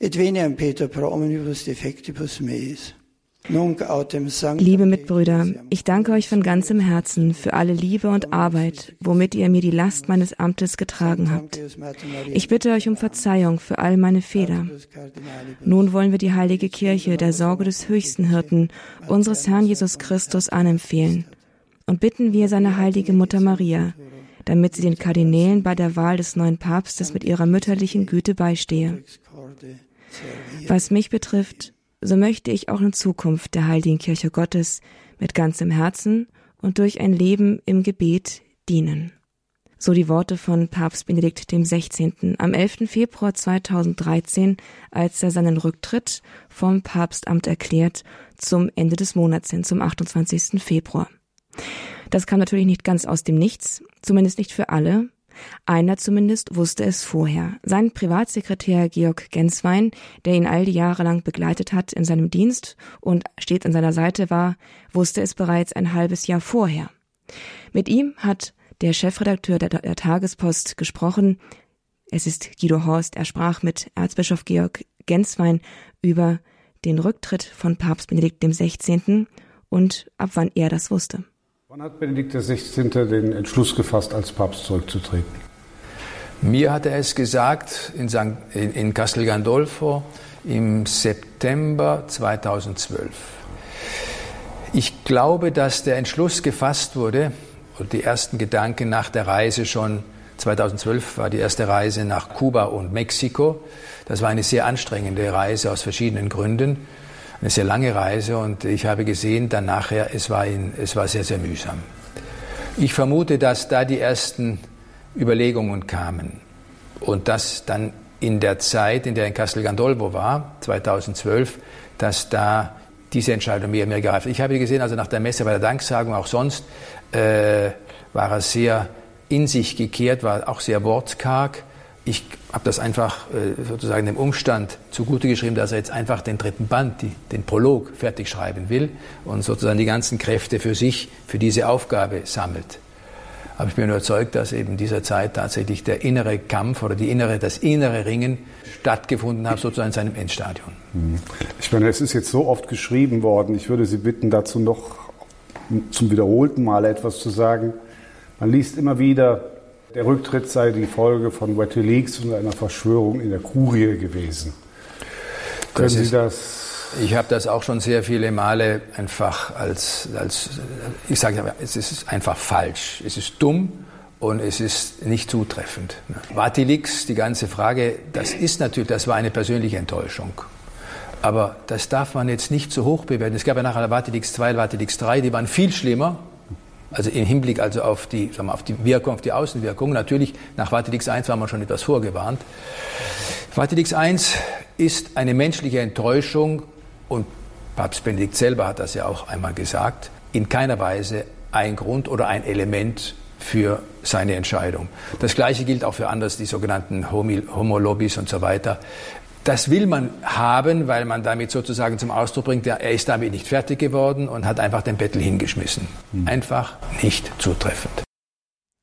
et veniam Peter pro omnibus defectibus meis. Liebe Mitbrüder, ich danke euch von ganzem Herzen für alle Liebe und Arbeit, womit ihr mir die Last meines Amtes getragen habt. Ich bitte euch um Verzeihung für all meine Fehler. Nun wollen wir die heilige Kirche der Sorge des höchsten Hirten, unseres Herrn Jesus Christus, anempfehlen und bitten wir seine heilige Mutter Maria, damit sie den Kardinälen bei der Wahl des neuen Papstes mit ihrer mütterlichen Güte beistehe. Was mich betrifft, so möchte ich auch in Zukunft der Heiligen Kirche Gottes mit ganzem Herzen und durch ein Leben im Gebet dienen. So die Worte von Papst Benedikt XVI. am 11. Februar 2013, als er seinen Rücktritt vom Papstamt erklärt, zum Ende des Monats hin, zum 28. Februar. Das kam natürlich nicht ganz aus dem Nichts, zumindest nicht für alle, einer zumindest wusste es vorher. Sein Privatsekretär Georg Genswein, der ihn all die Jahre lang begleitet hat in seinem Dienst und stets an seiner Seite war, wusste es bereits ein halbes Jahr vorher. Mit ihm hat der Chefredakteur der, der Tagespost gesprochen. Es ist Guido Horst. Er sprach mit Erzbischof Georg Genswein über den Rücktritt von Papst Benedikt XVI. und ab wann er das wusste. Wann hat Benedikt XVI. den Entschluss gefasst, als Papst zurückzutreten? Mir hat er es gesagt in, St. in Castel Gandolfo im September 2012. Ich glaube, dass der Entschluss gefasst wurde, und die ersten Gedanken nach der Reise schon 2012 war die erste Reise nach Kuba und Mexiko. Das war eine sehr anstrengende Reise aus verschiedenen Gründen. Eine sehr lange Reise und ich habe gesehen, dann nachher, es war, in, es war sehr, sehr mühsam. Ich vermute, dass da die ersten Überlegungen kamen und dass dann in der Zeit, in der in Castel Gandolfo war, 2012, dass da diese Entscheidung mehr und mehr gereift. Ich habe gesehen, also nach der Messe bei der Danksagung, auch sonst, äh, war er sehr in sich gekehrt, war auch sehr wortkarg. Ich habe das einfach äh, sozusagen dem Umstand zugute geschrieben, dass er jetzt einfach den dritten Band, die, den Prolog fertig schreiben will und sozusagen die ganzen Kräfte für sich, für diese Aufgabe sammelt. Aber ich bin überzeugt, dass eben dieser Zeit tatsächlich der innere Kampf oder die innere, das innere Ringen stattgefunden hat, sozusagen in seinem Endstadion. Ich meine, es ist jetzt so oft geschrieben worden. Ich würde Sie bitten, dazu noch zum wiederholten Mal etwas zu sagen. Man liest immer wieder, der Rücktritt sei die Folge von WikiLeaks und einer Verschwörung in der Kurie gewesen. Können das Sie das ich habe das auch schon sehr viele Male einfach als, als ich sage es ist einfach falsch. Es ist dumm und es ist nicht zutreffend. Vatilix, die ganze Frage, das ist natürlich, das war eine persönliche Enttäuschung. Aber das darf man jetzt nicht zu hoch bewerten. Es gab ja nachher Vatilix 2, Vatilix 3, die waren viel schlimmer. Also im Hinblick also auf die, sagen wir, auf die Wirkung, auf die Außenwirkung. Natürlich, nach Vatilix 1 war man schon etwas vorgewarnt. Vatilix 1 ist eine menschliche Enttäuschung und Papst Benedikt selber hat das ja auch einmal gesagt, in keiner Weise ein Grund oder ein Element für seine Entscheidung. Das Gleiche gilt auch für anders, die sogenannten Homo-Lobbys und so weiter. Das will man haben, weil man damit sozusagen zum Ausdruck bringt, er ist damit nicht fertig geworden und hat einfach den Bettel hingeschmissen. Hm. Einfach nicht zutreffend.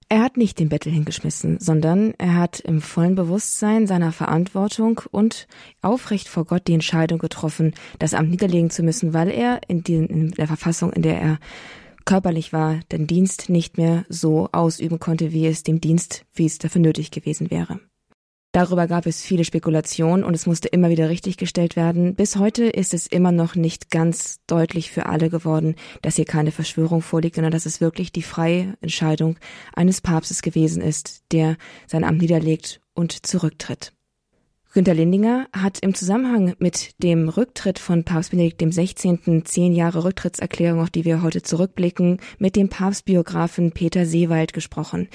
Er hat nicht den Bettel hingeschmissen, sondern er hat im vollen Bewusstsein seiner Verantwortung und aufrecht vor Gott die Entscheidung getroffen, das Amt niederlegen zu müssen, weil er in, die, in der Verfassung, in der er körperlich war, den Dienst nicht mehr so ausüben konnte, wie es dem Dienst, wie es dafür nötig gewesen wäre. Darüber gab es viele Spekulationen und es musste immer wieder richtiggestellt werden. Bis heute ist es immer noch nicht ganz deutlich für alle geworden, dass hier keine Verschwörung vorliegt, sondern dass es wirklich die freie Entscheidung eines Papstes gewesen ist, der sein Amt niederlegt und zurücktritt. Günter Lindinger hat im Zusammenhang mit dem Rücktritt von Papst Benedikt XVI. zehn Jahre Rücktrittserklärung, auf die wir heute zurückblicken, mit dem Papstbiografen Peter Seewald gesprochen.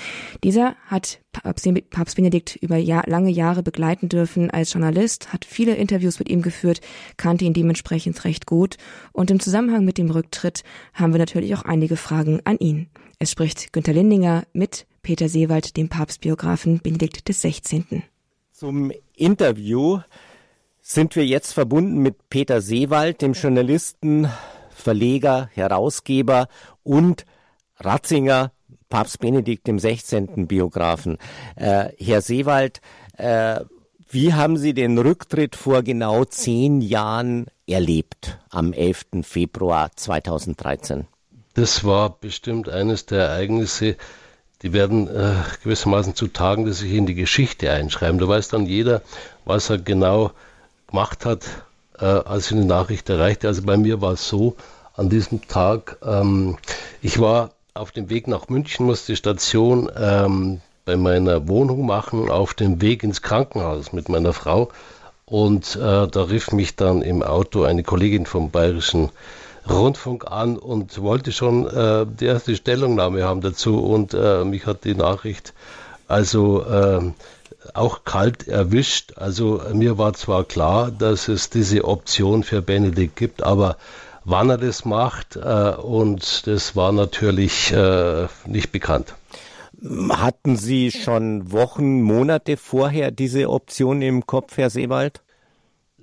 Dieser hat Papst Benedikt über Jahr, lange Jahre begleiten dürfen als Journalist, hat viele Interviews mit ihm geführt, kannte ihn dementsprechend recht gut. Und im Zusammenhang mit dem Rücktritt haben wir natürlich auch einige Fragen an ihn. Es spricht Günter Lindinger mit Peter Seewald, dem Papstbiografen Benedikt XVI. Zum Interview sind wir jetzt verbunden mit Peter Seewald, dem Journalisten, Verleger, Herausgeber und Ratzinger, Papst Benedikt dem 16. Biografen. Äh, Herr Seewald, äh, wie haben Sie den Rücktritt vor genau zehn Jahren erlebt, am 11. Februar 2013? Das war bestimmt eines der Ereignisse, die werden äh, gewissermaßen zu Tagen, die sich in die Geschichte einschreiben. Da weiß dann jeder, was er genau gemacht hat, äh, als die Nachricht erreichte. Also bei mir war es so, an diesem Tag, ähm, ich war auf dem Weg nach München, musste die Station ähm, bei meiner Wohnung machen, auf dem Weg ins Krankenhaus mit meiner Frau. Und äh, da rief mich dann im Auto eine Kollegin vom Bayerischen Rundfunk an und wollte schon äh, die erste Stellungnahme haben dazu und äh, mich hat die Nachricht also äh, auch kalt erwischt. Also mir war zwar klar, dass es diese Option für Benedikt gibt, aber wann er das macht äh, und das war natürlich äh, nicht bekannt. Hatten Sie schon Wochen, Monate vorher diese Option im Kopf, Herr Seewald?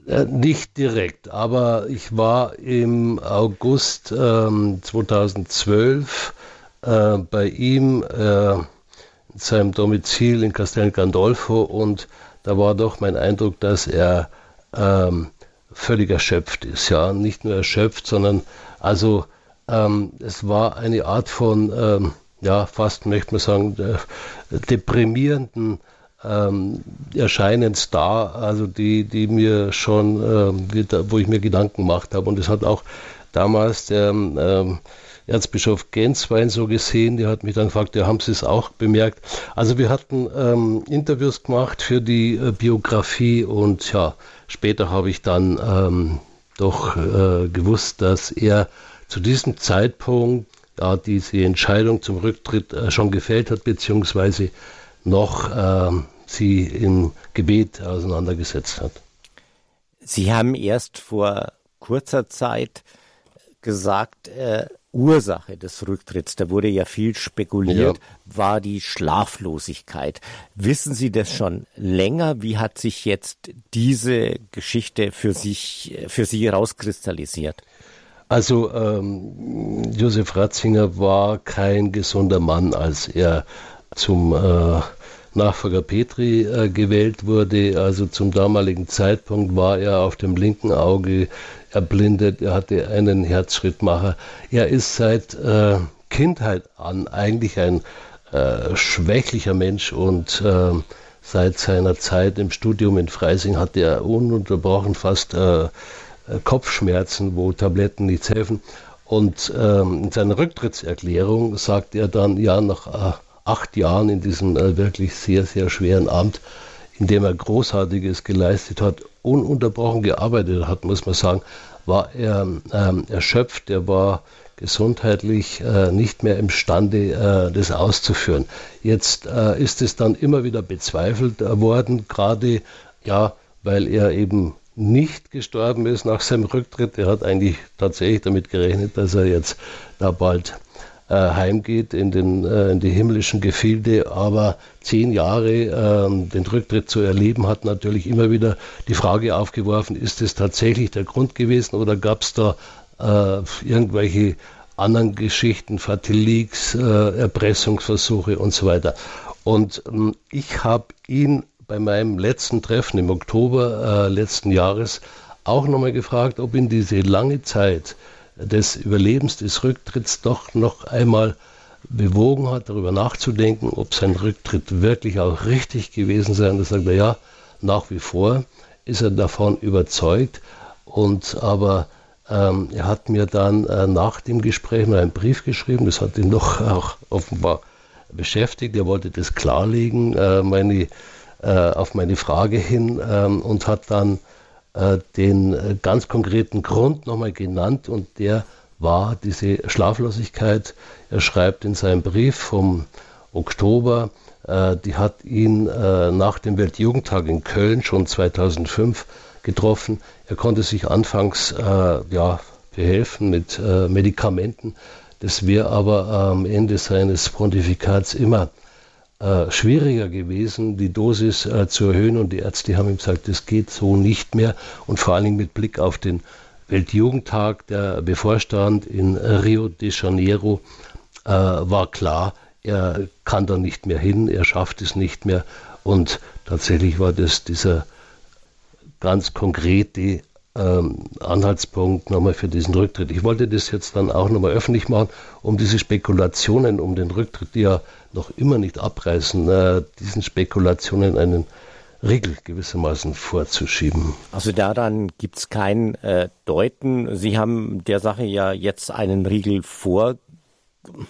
Äh, nicht direkt, aber ich war im August ähm, 2012 äh, bei ihm äh, in seinem Domizil in Castel Gandolfo und da war doch mein Eindruck, dass er ähm, völlig erschöpft ist. Ja, nicht nur erschöpft, sondern also ähm, es war eine Art von, ähm, ja, fast möchte man sagen, deprimierenden ähm, Erscheinens da, also die, die mir schon, ähm, wo ich mir Gedanken gemacht habe. Und das hat auch damals der ähm, Erzbischof Genswein so gesehen, der hat mich dann gefragt, ja, haben Sie es auch bemerkt? Also wir hatten ähm, Interviews gemacht für die äh, Biografie und ja, später habe ich dann ähm, doch äh, gewusst, dass er zu diesem Zeitpunkt ja, diese Entscheidung zum Rücktritt äh, schon gefällt hat, beziehungsweise noch äh, sie im Gebet auseinandergesetzt hat. Sie haben erst vor kurzer Zeit gesagt, äh, Ursache des Rücktritts, da wurde ja viel spekuliert, ja. war die Schlaflosigkeit. Wissen Sie das schon länger? Wie hat sich jetzt diese Geschichte für sich, für Sie rauskristallisiert? Also ähm, Josef Ratzinger war kein gesunder Mann, als er zum äh, Nachfolger Petri äh, gewählt wurde. Also zum damaligen Zeitpunkt war er auf dem linken Auge erblindet, er hatte einen Herzschrittmacher. Er ist seit äh, Kindheit an eigentlich ein äh, schwächlicher Mensch und äh, seit seiner Zeit im Studium in Freising hatte er ununterbrochen fast äh, Kopfschmerzen, wo Tabletten nichts helfen. Und ähm, in seiner Rücktrittserklärung sagt er dann, ja, nach äh, acht Jahren in diesem äh, wirklich sehr, sehr schweren Amt, in dem er Großartiges geleistet hat, ununterbrochen gearbeitet hat, muss man sagen, war er ähm, erschöpft, er war gesundheitlich äh, nicht mehr imstande, äh, das auszuführen. Jetzt äh, ist es dann immer wieder bezweifelt worden, gerade ja, weil er eben nicht gestorben ist nach seinem Rücktritt. Er hat eigentlich tatsächlich damit gerechnet, dass er jetzt da bald äh, heimgeht in, den, äh, in die himmlischen Gefilde. Aber zehn Jahre äh, den Rücktritt zu erleben, hat natürlich immer wieder die Frage aufgeworfen, ist es tatsächlich der Grund gewesen oder gab es da äh, irgendwelche anderen Geschichten, Fatiliks, äh, Erpressungsversuche und so weiter. Und ähm, ich habe ihn bei meinem letzten Treffen im Oktober äh, letzten Jahres auch nochmal gefragt, ob ihn diese lange Zeit des Überlebens, des Rücktritts doch noch einmal bewogen hat, darüber nachzudenken, ob sein Rücktritt wirklich auch richtig gewesen sei. Und da sagt er, ja, nach wie vor ist er davon überzeugt. Und aber ähm, er hat mir dann äh, nach dem Gespräch noch einen Brief geschrieben, das hat ihn noch auch offenbar beschäftigt. Er wollte das klarlegen, äh, meine, äh, auf meine Frage hin ähm, und hat dann den äh, ganz konkreten Grund nochmal genannt und der war diese Schlaflosigkeit. Er schreibt in seinem Brief vom Oktober, äh, die hat ihn nach dem Weltjugendtag in Köln schon 2005 getroffen. Er konnte sich anfangs ja, behelfen mit Medikamenten. Das wäre aber am Ende seines Pontifikats immer äh, schwieriger gewesen, die Dosis äh, zu erhöhen. Und die Ärzte haben ihm gesagt, das geht so nicht mehr. Und vor allen Dingen mit Blick auf den Weltjugendtag, der bevorstand in Rio de Janeiro, äh, war klar, er kann da nicht mehr hin, er schafft es nicht mehr. Und tatsächlich war das dieser ganz konkrete ähm, Anhaltspunkt nochmal für diesen Rücktritt. Ich wollte das jetzt dann auch nochmal öffentlich machen, um diese Spekulationen um den Rücktritt, die ja noch immer nicht abreißen, äh, diesen Spekulationen einen Riegel gewissermaßen vorzuschieben. Also daran gibt es kein äh, Deuten. Sie haben der Sache ja jetzt einen Riegel vor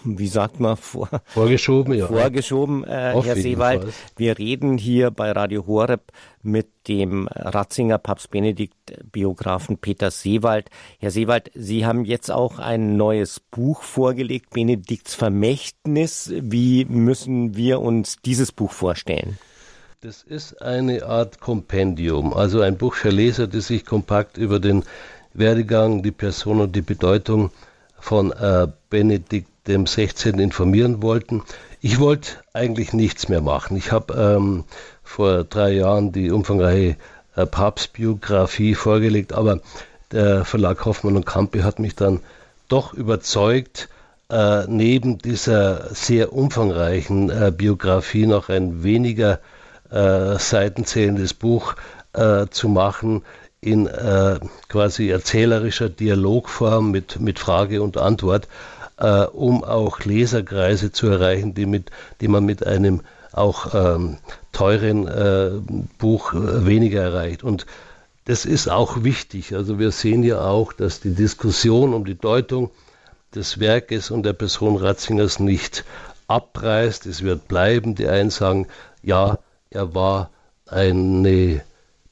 wie sagt man, vor, vorgeschoben, ja. vorgeschoben äh, Herr Seewald. Wir reden hier bei Radio Horeb mit dem Ratzinger Papst Benedikt Biografen Peter Seewald. Herr Seewald, Sie haben jetzt auch ein neues Buch vorgelegt, Benedikts Vermächtnis. Wie müssen wir uns dieses Buch vorstellen? Das ist eine Art Kompendium, also ein Buch für Leser, das sich kompakt über den Werdegang, die Person und die Bedeutung von äh, Benedikt dem 16. informieren wollten. Ich wollte eigentlich nichts mehr machen. Ich habe ähm, vor drei Jahren die umfangreiche äh, Papstbiografie vorgelegt, aber der Verlag Hoffmann und Campe hat mich dann doch überzeugt, äh, neben dieser sehr umfangreichen äh, Biografie noch ein weniger äh, seitenzählendes Buch äh, zu machen in äh, quasi erzählerischer Dialogform mit, mit Frage und Antwort äh, um auch Leserkreise zu erreichen, die, mit, die man mit einem auch ähm, teuren äh, Buch äh, weniger erreicht. Und das ist auch wichtig. Also wir sehen ja auch, dass die Diskussion um die Deutung des Werkes und der Person Ratzingers nicht abreißt. Es wird bleiben. Die einen sagen, ja, er war eine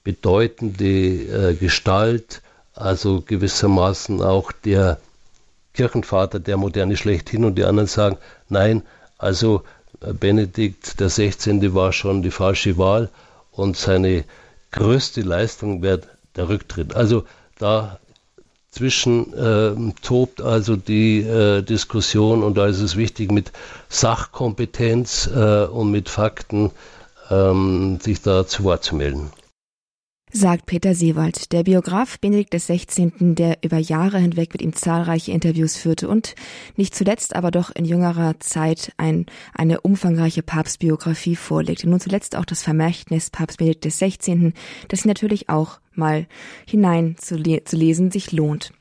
bedeutende äh, Gestalt, also gewissermaßen auch der Kirchenvater der Moderne schlechthin und die anderen sagen, nein, also Benedikt der 16. war schon die falsche Wahl und seine größte Leistung wäre der Rücktritt. Also da zwischen äh, tobt also die äh, Diskussion und da ist es wichtig, mit Sachkompetenz äh, und mit Fakten ähm, sich da zu Wort zu melden sagt Peter Seewald, der Biograf Benedikt XVI., der über Jahre hinweg mit ihm zahlreiche Interviews führte und nicht zuletzt aber doch in jüngerer Zeit ein, eine umfangreiche Papstbiografie vorlegte. Nun zuletzt auch das Vermächtnis Papst Benedikt XVI., das natürlich auch mal hinein zu, le zu lesen sich lohnt.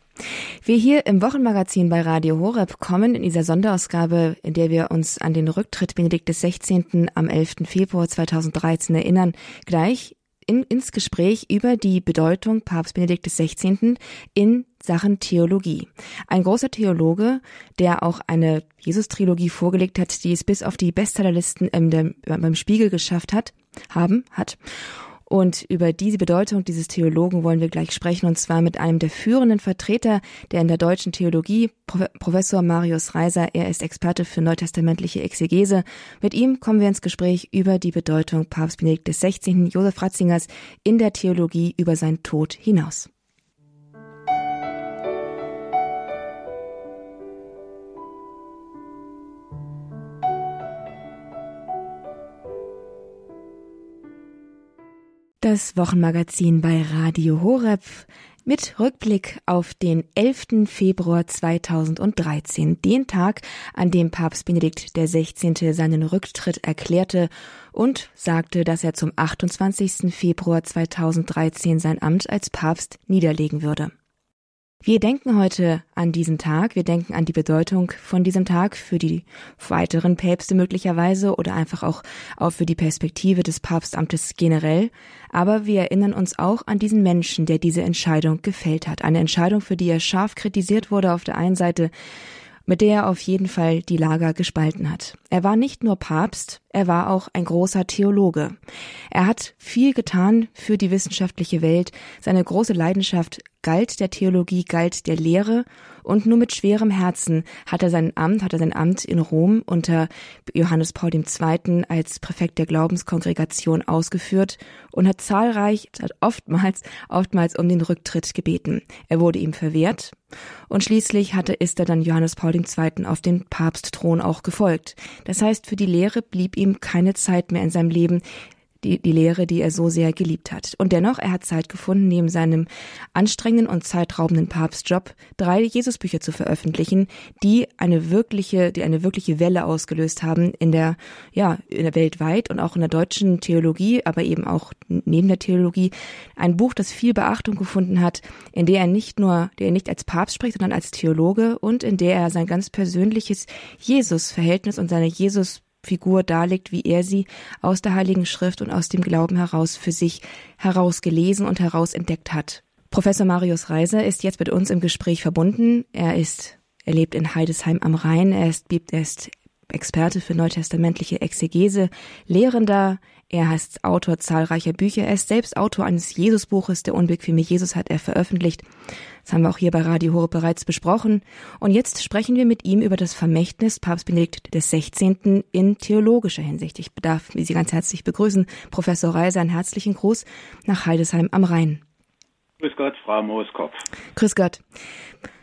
Wir hier im Wochenmagazin bei Radio Horeb kommen in dieser Sonderausgabe, in der wir uns an den Rücktritt Benedikt XVI. am 11. Februar 2013 erinnern, gleich in, ins Gespräch über die Bedeutung Papst Benedikt XVI. in Sachen Theologie. Ein großer Theologe, der auch eine Jesus-Trilogie vorgelegt hat, die es bis auf die Bestsellerlisten ähm, beim Spiegel geschafft hat, haben, hat. Und über diese Bedeutung dieses Theologen wollen wir gleich sprechen, und zwar mit einem der führenden Vertreter der in der deutschen Theologie, Professor Marius Reiser. Er ist Experte für neutestamentliche Exegese. Mit ihm kommen wir ins Gespräch über die Bedeutung Papst Benedikt XVI. Josef Ratzingers in der Theologie über seinen Tod hinaus. Das Wochenmagazin bei Radio Horeb mit Rückblick auf den 11. Februar 2013, den Tag, an dem Papst Benedikt XVI. seinen Rücktritt erklärte und sagte, dass er zum 28. Februar 2013 sein Amt als Papst niederlegen würde. Wir denken heute an diesen Tag, wir denken an die Bedeutung von diesem Tag für die weiteren Päpste möglicherweise oder einfach auch, auch für die Perspektive des Papstamtes generell. Aber wir erinnern uns auch an diesen Menschen, der diese Entscheidung gefällt hat. Eine Entscheidung, für die er scharf kritisiert wurde auf der einen Seite, mit der er auf jeden Fall die Lager gespalten hat. Er war nicht nur Papst, er war auch ein großer Theologe. Er hat viel getan für die wissenschaftliche Welt. Seine große Leidenschaft galt der Theologie, galt der Lehre und nur mit schwerem Herzen hat er sein Amt, hat er sein Amt in Rom unter Johannes Paul II. als Präfekt der Glaubenskongregation ausgeführt und hat zahlreich, hat oftmals, oftmals um den Rücktritt gebeten. Er wurde ihm verwehrt und schließlich hatte, ist er dann Johannes Paul II. auf den Papstthron auch gefolgt. Das heißt, für die Lehre blieb ihm keine Zeit mehr in seinem Leben, die, die Lehre, die er so sehr geliebt hat. Und dennoch, er hat Zeit gefunden, neben seinem anstrengenden und zeitraubenden Papstjob drei Jesusbücher zu veröffentlichen, die eine wirkliche, die eine wirkliche Welle ausgelöst haben in der, ja, in der weltweit und auch in der deutschen Theologie, aber eben auch neben der Theologie. Ein Buch, das viel Beachtung gefunden hat, in der er nicht nur, der er nicht als Papst spricht, sondern als Theologe und in der er sein ganz persönliches Jesus-Verhältnis und seine Jesus Figur darlegt, wie er sie aus der Heiligen Schrift und aus dem Glauben heraus für sich herausgelesen und herausentdeckt hat. Professor Marius Reiser ist jetzt mit uns im Gespräch verbunden. Er ist, er lebt in Heidesheim am Rhein. Er ist, er ist Experte für neutestamentliche Exegese, Lehrender. Er ist Autor zahlreicher Bücher. Er ist selbst Autor eines Jesusbuches. Der unbequeme Jesus hat er veröffentlicht. Das haben wir auch hier bei Radio Horeb bereits besprochen. Und jetzt sprechen wir mit ihm über das Vermächtnis Papst Benedikt XVI. in theologischer Hinsicht. Ich darf Sie ganz herzlich begrüßen. Professor Reiser, einen herzlichen Gruß nach Heidesheim am Rhein. Grüß Gott, Frau Mooskopf. Grüß Gott.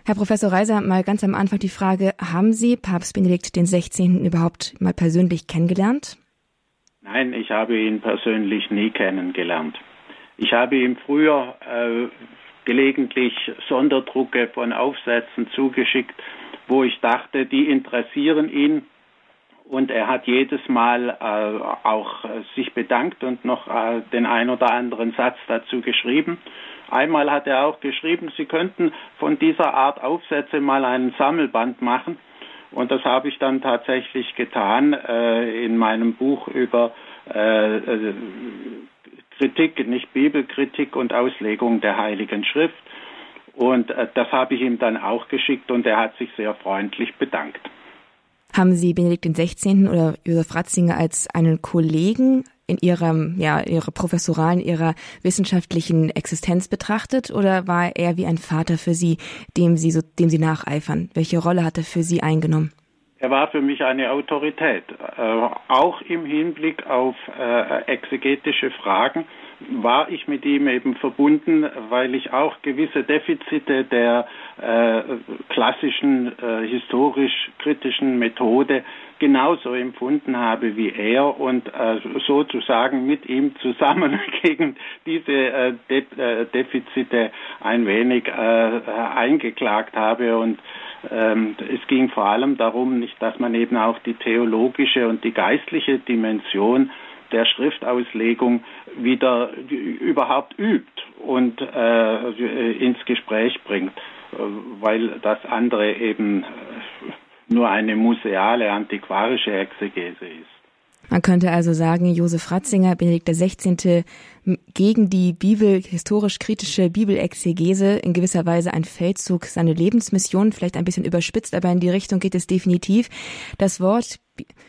Herr Professor Reiser, mal ganz am Anfang die Frage, haben Sie Papst Benedikt den 16. überhaupt mal persönlich kennengelernt? Nein, ich habe ihn persönlich nie kennengelernt. Ich habe ihm früher äh, gelegentlich Sonderdrucke von Aufsätzen zugeschickt, wo ich dachte, die interessieren ihn. Und er hat jedes Mal äh, auch sich bedankt und noch äh, den ein oder anderen Satz dazu geschrieben. Einmal hat er auch geschrieben, Sie könnten von dieser Art Aufsätze mal einen Sammelband machen. Und das habe ich dann tatsächlich getan äh, in meinem Buch über äh, äh, Kritik, nicht Bibelkritik und Auslegung der Heiligen Schrift. Und äh, das habe ich ihm dann auch geschickt und er hat sich sehr freundlich bedankt. Haben Sie Benedikt XVI. oder Josef Ratzinger als einen Kollegen in ihrem, ja, ihrer professoralen, ihrer wissenschaftlichen Existenz betrachtet oder war er wie ein Vater für Sie, dem Sie so, dem Sie nacheifern? Welche Rolle hat er für Sie eingenommen? Er war für mich eine Autorität, äh, auch im Hinblick auf äh, exegetische Fragen war ich mit ihm eben verbunden, weil ich auch gewisse Defizite der äh, klassischen äh, historisch-kritischen Methode genauso empfunden habe wie er und äh, sozusagen mit ihm zusammen gegen diese äh, De äh, Defizite ein wenig äh, eingeklagt habe und ähm, es ging vor allem darum, nicht, dass man eben auch die theologische und die geistliche Dimension der Schriftauslegung wieder überhaupt übt und äh, ins Gespräch bringt, äh, weil das andere eben nur eine museale, antiquarische Exegese ist. Man könnte also sagen, Josef Ratzinger, Benedikt XVI. gegen die Bibel, historisch-kritische Bibelexegese, in gewisser Weise ein Feldzug, seine Lebensmission, vielleicht ein bisschen überspitzt, aber in die Richtung geht es definitiv. Das Wort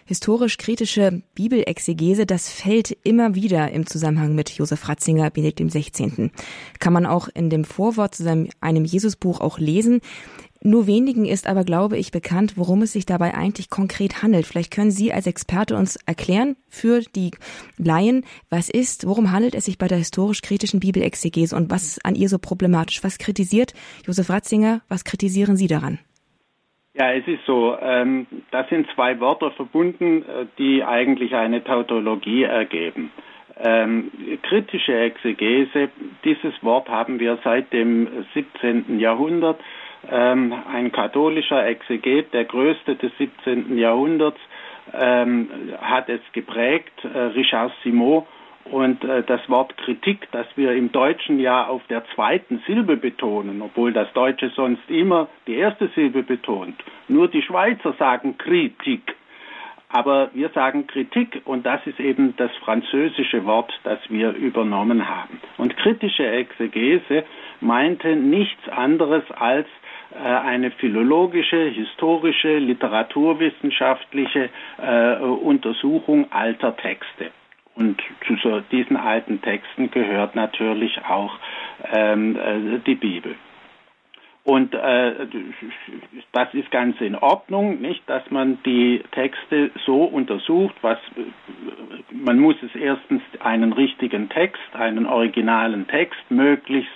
historisch-kritische Bibelexegese, das fällt immer wieder im Zusammenhang mit Josef Ratzinger, Benedikt XVI. Kann man auch in dem Vorwort zu seinem, einem Jesusbuch auch lesen. Nur wenigen ist aber, glaube ich, bekannt, worum es sich dabei eigentlich konkret handelt. Vielleicht können Sie als Experte uns erklären für die Laien, was ist, worum handelt es sich bei der historisch-kritischen Bibelexegese und was ist an ihr so problematisch? Was kritisiert Josef Ratzinger? Was kritisieren Sie daran? Ja, es ist so. Ähm, das sind zwei Wörter verbunden, äh, die eigentlich eine Tautologie ergeben. Ähm, kritische Exegese, dieses Wort haben wir seit dem 17. Jahrhundert ähm, ein katholischer Exeget, der größte des 17. Jahrhunderts, ähm, hat es geprägt, äh, Richard Simon. Und äh, das Wort Kritik, das wir im Deutschen ja auf der zweiten Silbe betonen, obwohl das Deutsche sonst immer die erste Silbe betont. Nur die Schweizer sagen Kritik. Aber wir sagen Kritik und das ist eben das französische Wort, das wir übernommen haben. Und kritische Exegese meinte nichts anderes als äh, eine philologische, historische, literaturwissenschaftliche äh, Untersuchung alter Texte. Und zu so diesen alten Texten gehört natürlich auch ähm, äh, die Bibel. Und äh, das ist ganz in Ordnung, nicht, dass man die Texte so untersucht, was man muss es erstens einen richtigen Text, einen originalen Text möglichst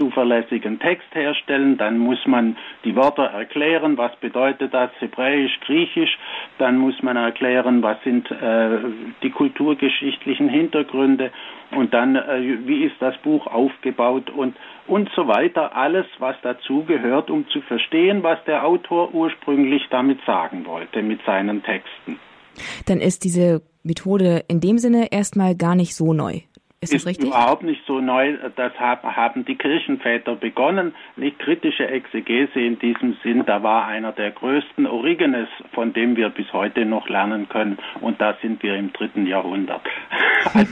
zuverlässigen Text herstellen, dann muss man die Wörter erklären, was bedeutet das Hebräisch, Griechisch, dann muss man erklären, was sind äh, die kulturgeschichtlichen Hintergründe und dann, äh, wie ist das Buch aufgebaut und, und so weiter, alles, was dazu gehört, um zu verstehen, was der Autor ursprünglich damit sagen wollte mit seinen Texten. Dann ist diese Methode in dem Sinne erstmal gar nicht so neu. Ist das richtig? überhaupt nicht so neu. Das haben die Kirchenväter begonnen. Nicht kritische Exegese in diesem Sinn. Da war einer der größten Origenes, von dem wir bis heute noch lernen können. Und da sind wir im dritten Jahrhundert.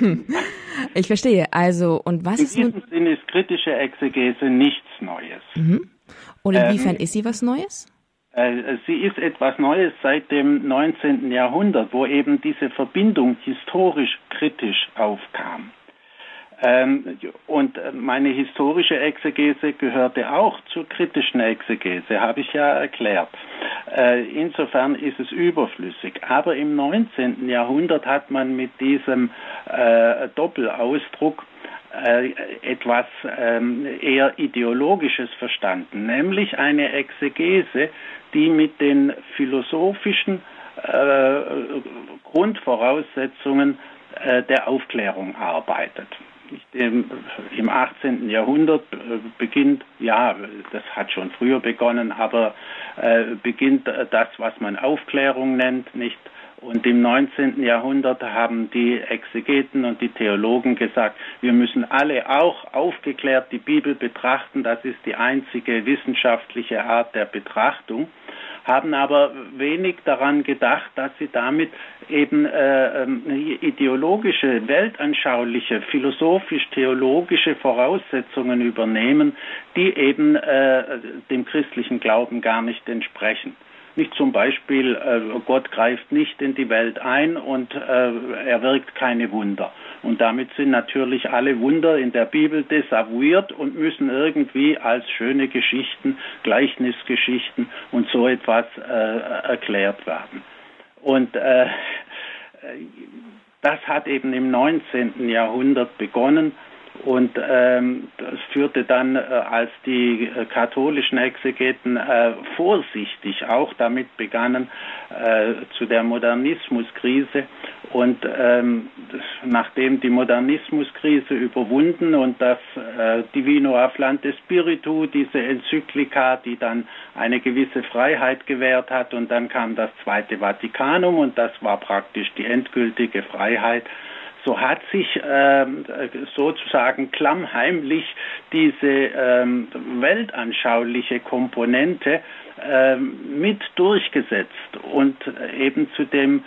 ich verstehe. Also, und was in ist? In diesem Sinn ist kritische Exegese nichts Neues. Mhm. Und inwiefern ähm, ist sie was Neues? Äh, sie ist etwas Neues seit dem 19. Jahrhundert, wo eben diese Verbindung historisch-kritisch aufkam. Ähm, und meine historische Exegese gehörte auch zur kritischen Exegese, habe ich ja erklärt. Äh, insofern ist es überflüssig. Aber im 19. Jahrhundert hat man mit diesem äh, Doppelausdruck äh, etwas ähm, eher ideologisches verstanden, nämlich eine Exegese, die mit den philosophischen Grundvoraussetzungen der Aufklärung arbeitet im 18. Jahrhundert äh, beginnt, ja, das hat schon früher begonnen, aber äh, beginnt das, was man Aufklärung nennt, nicht? Und im 19. Jahrhundert haben die Exegeten und die Theologen gesagt, wir müssen alle auch aufgeklärt die Bibel betrachten. Das ist die einzige wissenschaftliche Art der Betrachtung haben aber wenig daran gedacht, dass sie damit eben äh, ähm, ideologische, weltanschauliche, philosophisch-theologische Voraussetzungen übernehmen, die eben äh, dem christlichen Glauben gar nicht entsprechen. Nicht zum Beispiel, äh, Gott greift nicht in die Welt ein und äh, er wirkt keine Wunder. Und damit sind natürlich alle Wunder in der Bibel desavouiert und müssen irgendwie als schöne Geschichten, Gleichnisgeschichten und so etwas äh, erklärt werden. Und äh, das hat eben im 19. Jahrhundert begonnen und ähm, das führte dann, äh, als die äh, katholischen Exegeten äh, vorsichtig auch damit begannen, äh, zu der Modernismuskrise. Und ähm, nachdem die Modernismuskrise überwunden und das äh, Divino Afflante Spiritu, diese Enzyklika, die dann eine gewisse Freiheit gewährt hat, und dann kam das Zweite Vatikanum und das war praktisch die endgültige Freiheit so hat sich ähm, sozusagen klammheimlich diese ähm, weltanschauliche Komponente ähm, mit durchgesetzt und eben zu dem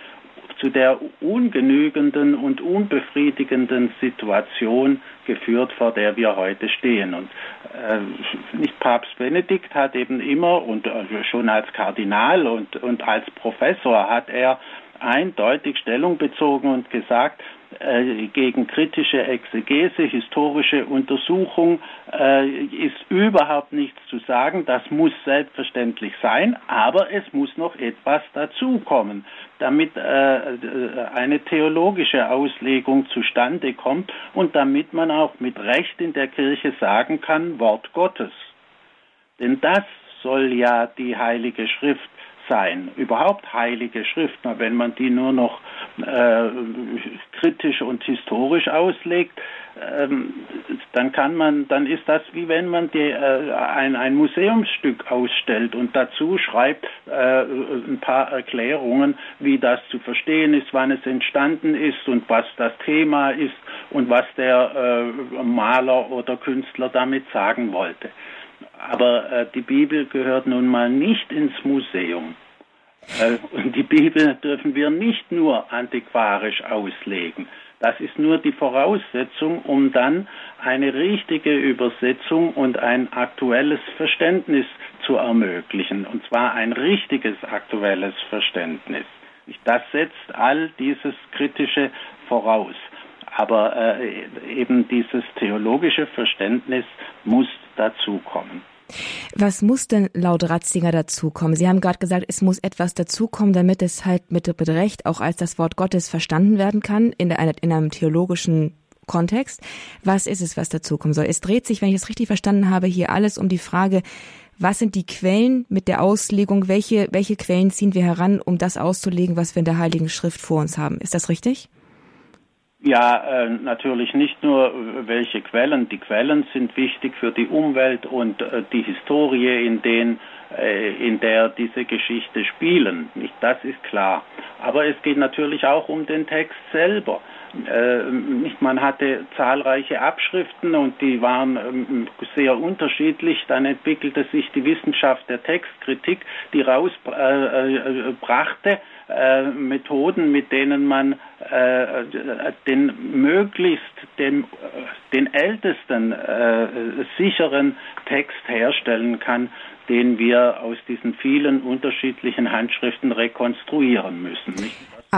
zu der ungenügenden und unbefriedigenden Situation geführt, vor der wir heute stehen. Und äh, nicht Papst Benedikt hat eben immer und äh, schon als Kardinal und, und als Professor hat er eindeutig Stellung bezogen und gesagt, äh, gegen kritische Exegese, historische Untersuchung äh, ist überhaupt nichts zu sagen. Das muss selbstverständlich sein, aber es muss noch etwas dazukommen, damit äh, eine theologische Auslegung zustande kommt und damit man auch mit Recht in der Kirche sagen kann, Wort Gottes. Denn das soll ja die Heilige Schrift sein. Überhaupt heilige Schrift, wenn man die nur noch äh, kritisch und historisch auslegt, ähm, dann kann man, dann ist das wie wenn man die, äh, ein, ein Museumsstück ausstellt und dazu schreibt äh, ein paar Erklärungen, wie das zu verstehen ist, wann es entstanden ist und was das Thema ist und was der äh, Maler oder Künstler damit sagen wollte. Aber äh, die Bibel gehört nun mal nicht ins Museum. Äh, und die Bibel dürfen wir nicht nur antiquarisch auslegen. Das ist nur die Voraussetzung, um dann eine richtige Übersetzung und ein aktuelles Verständnis zu ermöglichen. Und zwar ein richtiges aktuelles Verständnis. Das setzt all dieses Kritische voraus. Aber äh, eben dieses theologische Verständnis muss dazukommen. Was muss denn laut Ratzinger dazukommen? Sie haben gerade gesagt, es muss etwas dazukommen, damit es halt mit, mit Recht auch als das Wort Gottes verstanden werden kann in, der, in einem theologischen Kontext. Was ist es, was dazukommen soll? Es dreht sich, wenn ich es richtig verstanden habe, hier alles um die Frage, was sind die Quellen mit der Auslegung? Welche, welche Quellen ziehen wir heran, um das auszulegen, was wir in der Heiligen Schrift vor uns haben? Ist das richtig? Ja, äh, natürlich nicht nur äh, welche Quellen. Die Quellen sind wichtig für die Umwelt und äh, die Historie, in, den, äh, in der diese Geschichte spielen. Nicht, das ist klar. Aber es geht natürlich auch um den Text selber. Äh, nicht, man hatte zahlreiche Abschriften und die waren ähm, sehr unterschiedlich. Dann entwickelte sich die Wissenschaft der Textkritik, die rausbrachte äh, Methoden, mit denen man äh, den möglichst den, den ältesten äh, sicheren Text herstellen kann, den wir aus diesen vielen unterschiedlichen Handschriften rekonstruieren müssen.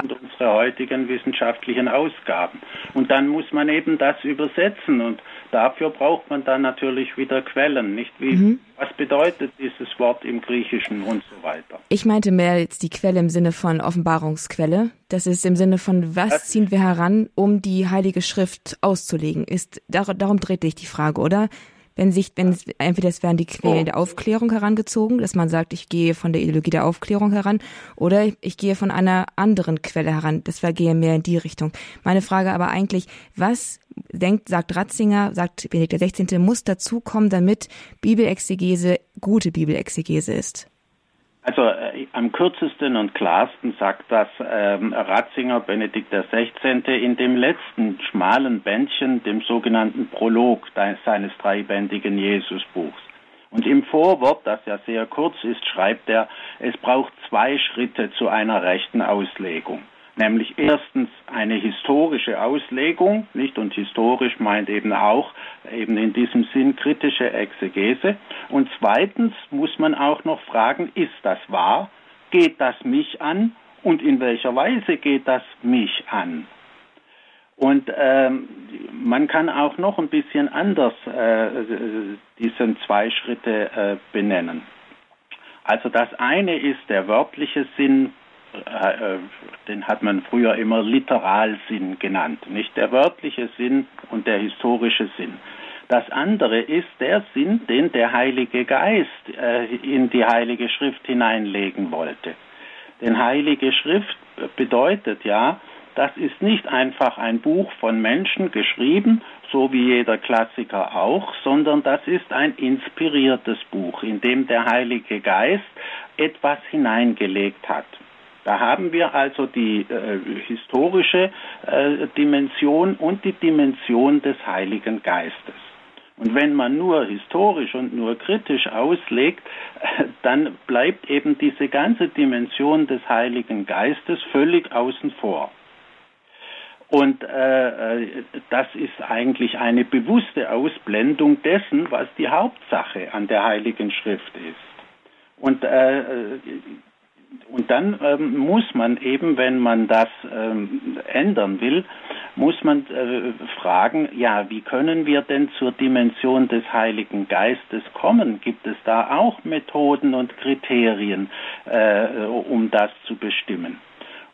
Sind unsere heutigen wissenschaftlichen Ausgaben. Und dann muss man eben das übersetzen und dafür braucht man dann natürlich wieder Quellen, nicht wie mhm. was bedeutet dieses Wort im Griechischen und so weiter. Ich meinte mehr jetzt die Quelle im Sinne von Offenbarungsquelle. Das ist im Sinne von was das ziehen wir heran, um die Heilige Schrift auszulegen. Ist darum dreht sich die Frage, oder? Wenn sich, wenn es, entweder es werden die Quellen der Aufklärung herangezogen, dass man sagt, ich gehe von der Ideologie der Aufklärung heran, oder ich gehe von einer anderen Quelle heran. Das gehe mehr in die Richtung. Meine Frage aber eigentlich, was denkt, sagt Ratzinger, sagt Benedikt XVI., muss dazukommen, damit Bibelexegese gute Bibelexegese ist? Also äh, am kürzesten und klarsten sagt das ähm, Ratzinger Benedikt XVI. in dem letzten schmalen Bändchen, dem sogenannten Prolog seines dreibändigen Jesusbuchs. Und im Vorwort, das ja sehr kurz ist, schreibt er, es braucht zwei Schritte zu einer rechten Auslegung. Nämlich erstens eine historische Auslegung, nicht? Und historisch meint eben auch eben in diesem Sinn kritische Exegese. Und zweitens muss man auch noch fragen, ist das wahr? Geht das mich an? Und in welcher Weise geht das mich an? Und ähm, man kann auch noch ein bisschen anders äh, diesen zwei Schritte äh, benennen. Also das eine ist der wörtliche Sinn, den hat man früher immer Literalsinn genannt, nicht der wörtliche Sinn und der historische Sinn. Das andere ist der Sinn, den der Heilige Geist äh, in die Heilige Schrift hineinlegen wollte. Denn Heilige Schrift bedeutet ja, das ist nicht einfach ein Buch von Menschen geschrieben, so wie jeder Klassiker auch, sondern das ist ein inspiriertes Buch, in dem der Heilige Geist etwas hineingelegt hat. Da haben wir also die äh, historische äh, Dimension und die Dimension des Heiligen Geistes. Und wenn man nur historisch und nur kritisch auslegt, dann bleibt eben diese ganze Dimension des Heiligen Geistes völlig außen vor. Und äh, äh, das ist eigentlich eine bewusste Ausblendung dessen, was die Hauptsache an der Heiligen Schrift ist. Und, äh, und dann ähm, muss man eben, wenn man das ähm, ändern will, muss man äh, fragen, ja, wie können wir denn zur Dimension des Heiligen Geistes kommen? Gibt es da auch Methoden und Kriterien, äh, um das zu bestimmen?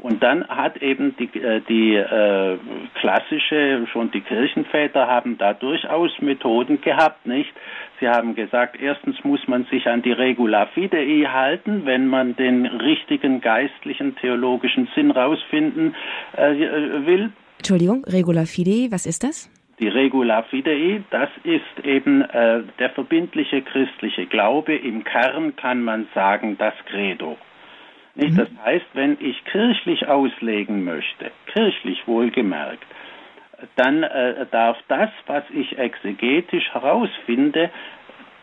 Und dann hat eben die, äh, die äh, klassische, schon die Kirchenväter haben da durchaus Methoden gehabt, nicht? Sie haben gesagt, erstens muss man sich an die Regula Fidei halten, wenn man den richtigen geistlichen theologischen Sinn rausfinden äh, will. Entschuldigung, Regula Fidei, was ist das? Die Regula Fidei, das ist eben äh, der verbindliche christliche Glaube. Im Kern kann man sagen, das Credo. Nicht? Mhm. Das heißt, wenn ich kirchlich auslegen möchte, kirchlich wohlgemerkt, dann äh, darf das, was ich exegetisch herausfinde,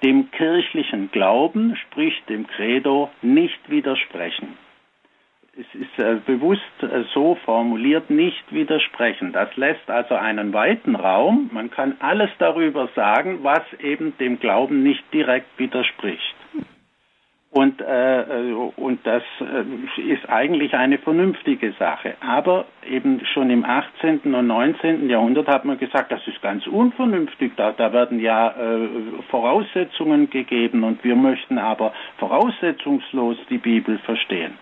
dem kirchlichen Glauben, sprich dem Credo, nicht widersprechen. Es ist äh, bewusst äh, so formuliert, nicht widersprechen. Das lässt also einen weiten Raum. Man kann alles darüber sagen, was eben dem Glauben nicht direkt widerspricht. Und, äh, äh, und das äh, ist eigentlich eine vernünftige Sache. Aber eben schon im 18. und 19. Jahrhundert hat man gesagt, das ist ganz unvernünftig. Da, da werden ja äh, Voraussetzungen gegeben und wir möchten aber voraussetzungslos die Bibel verstehen.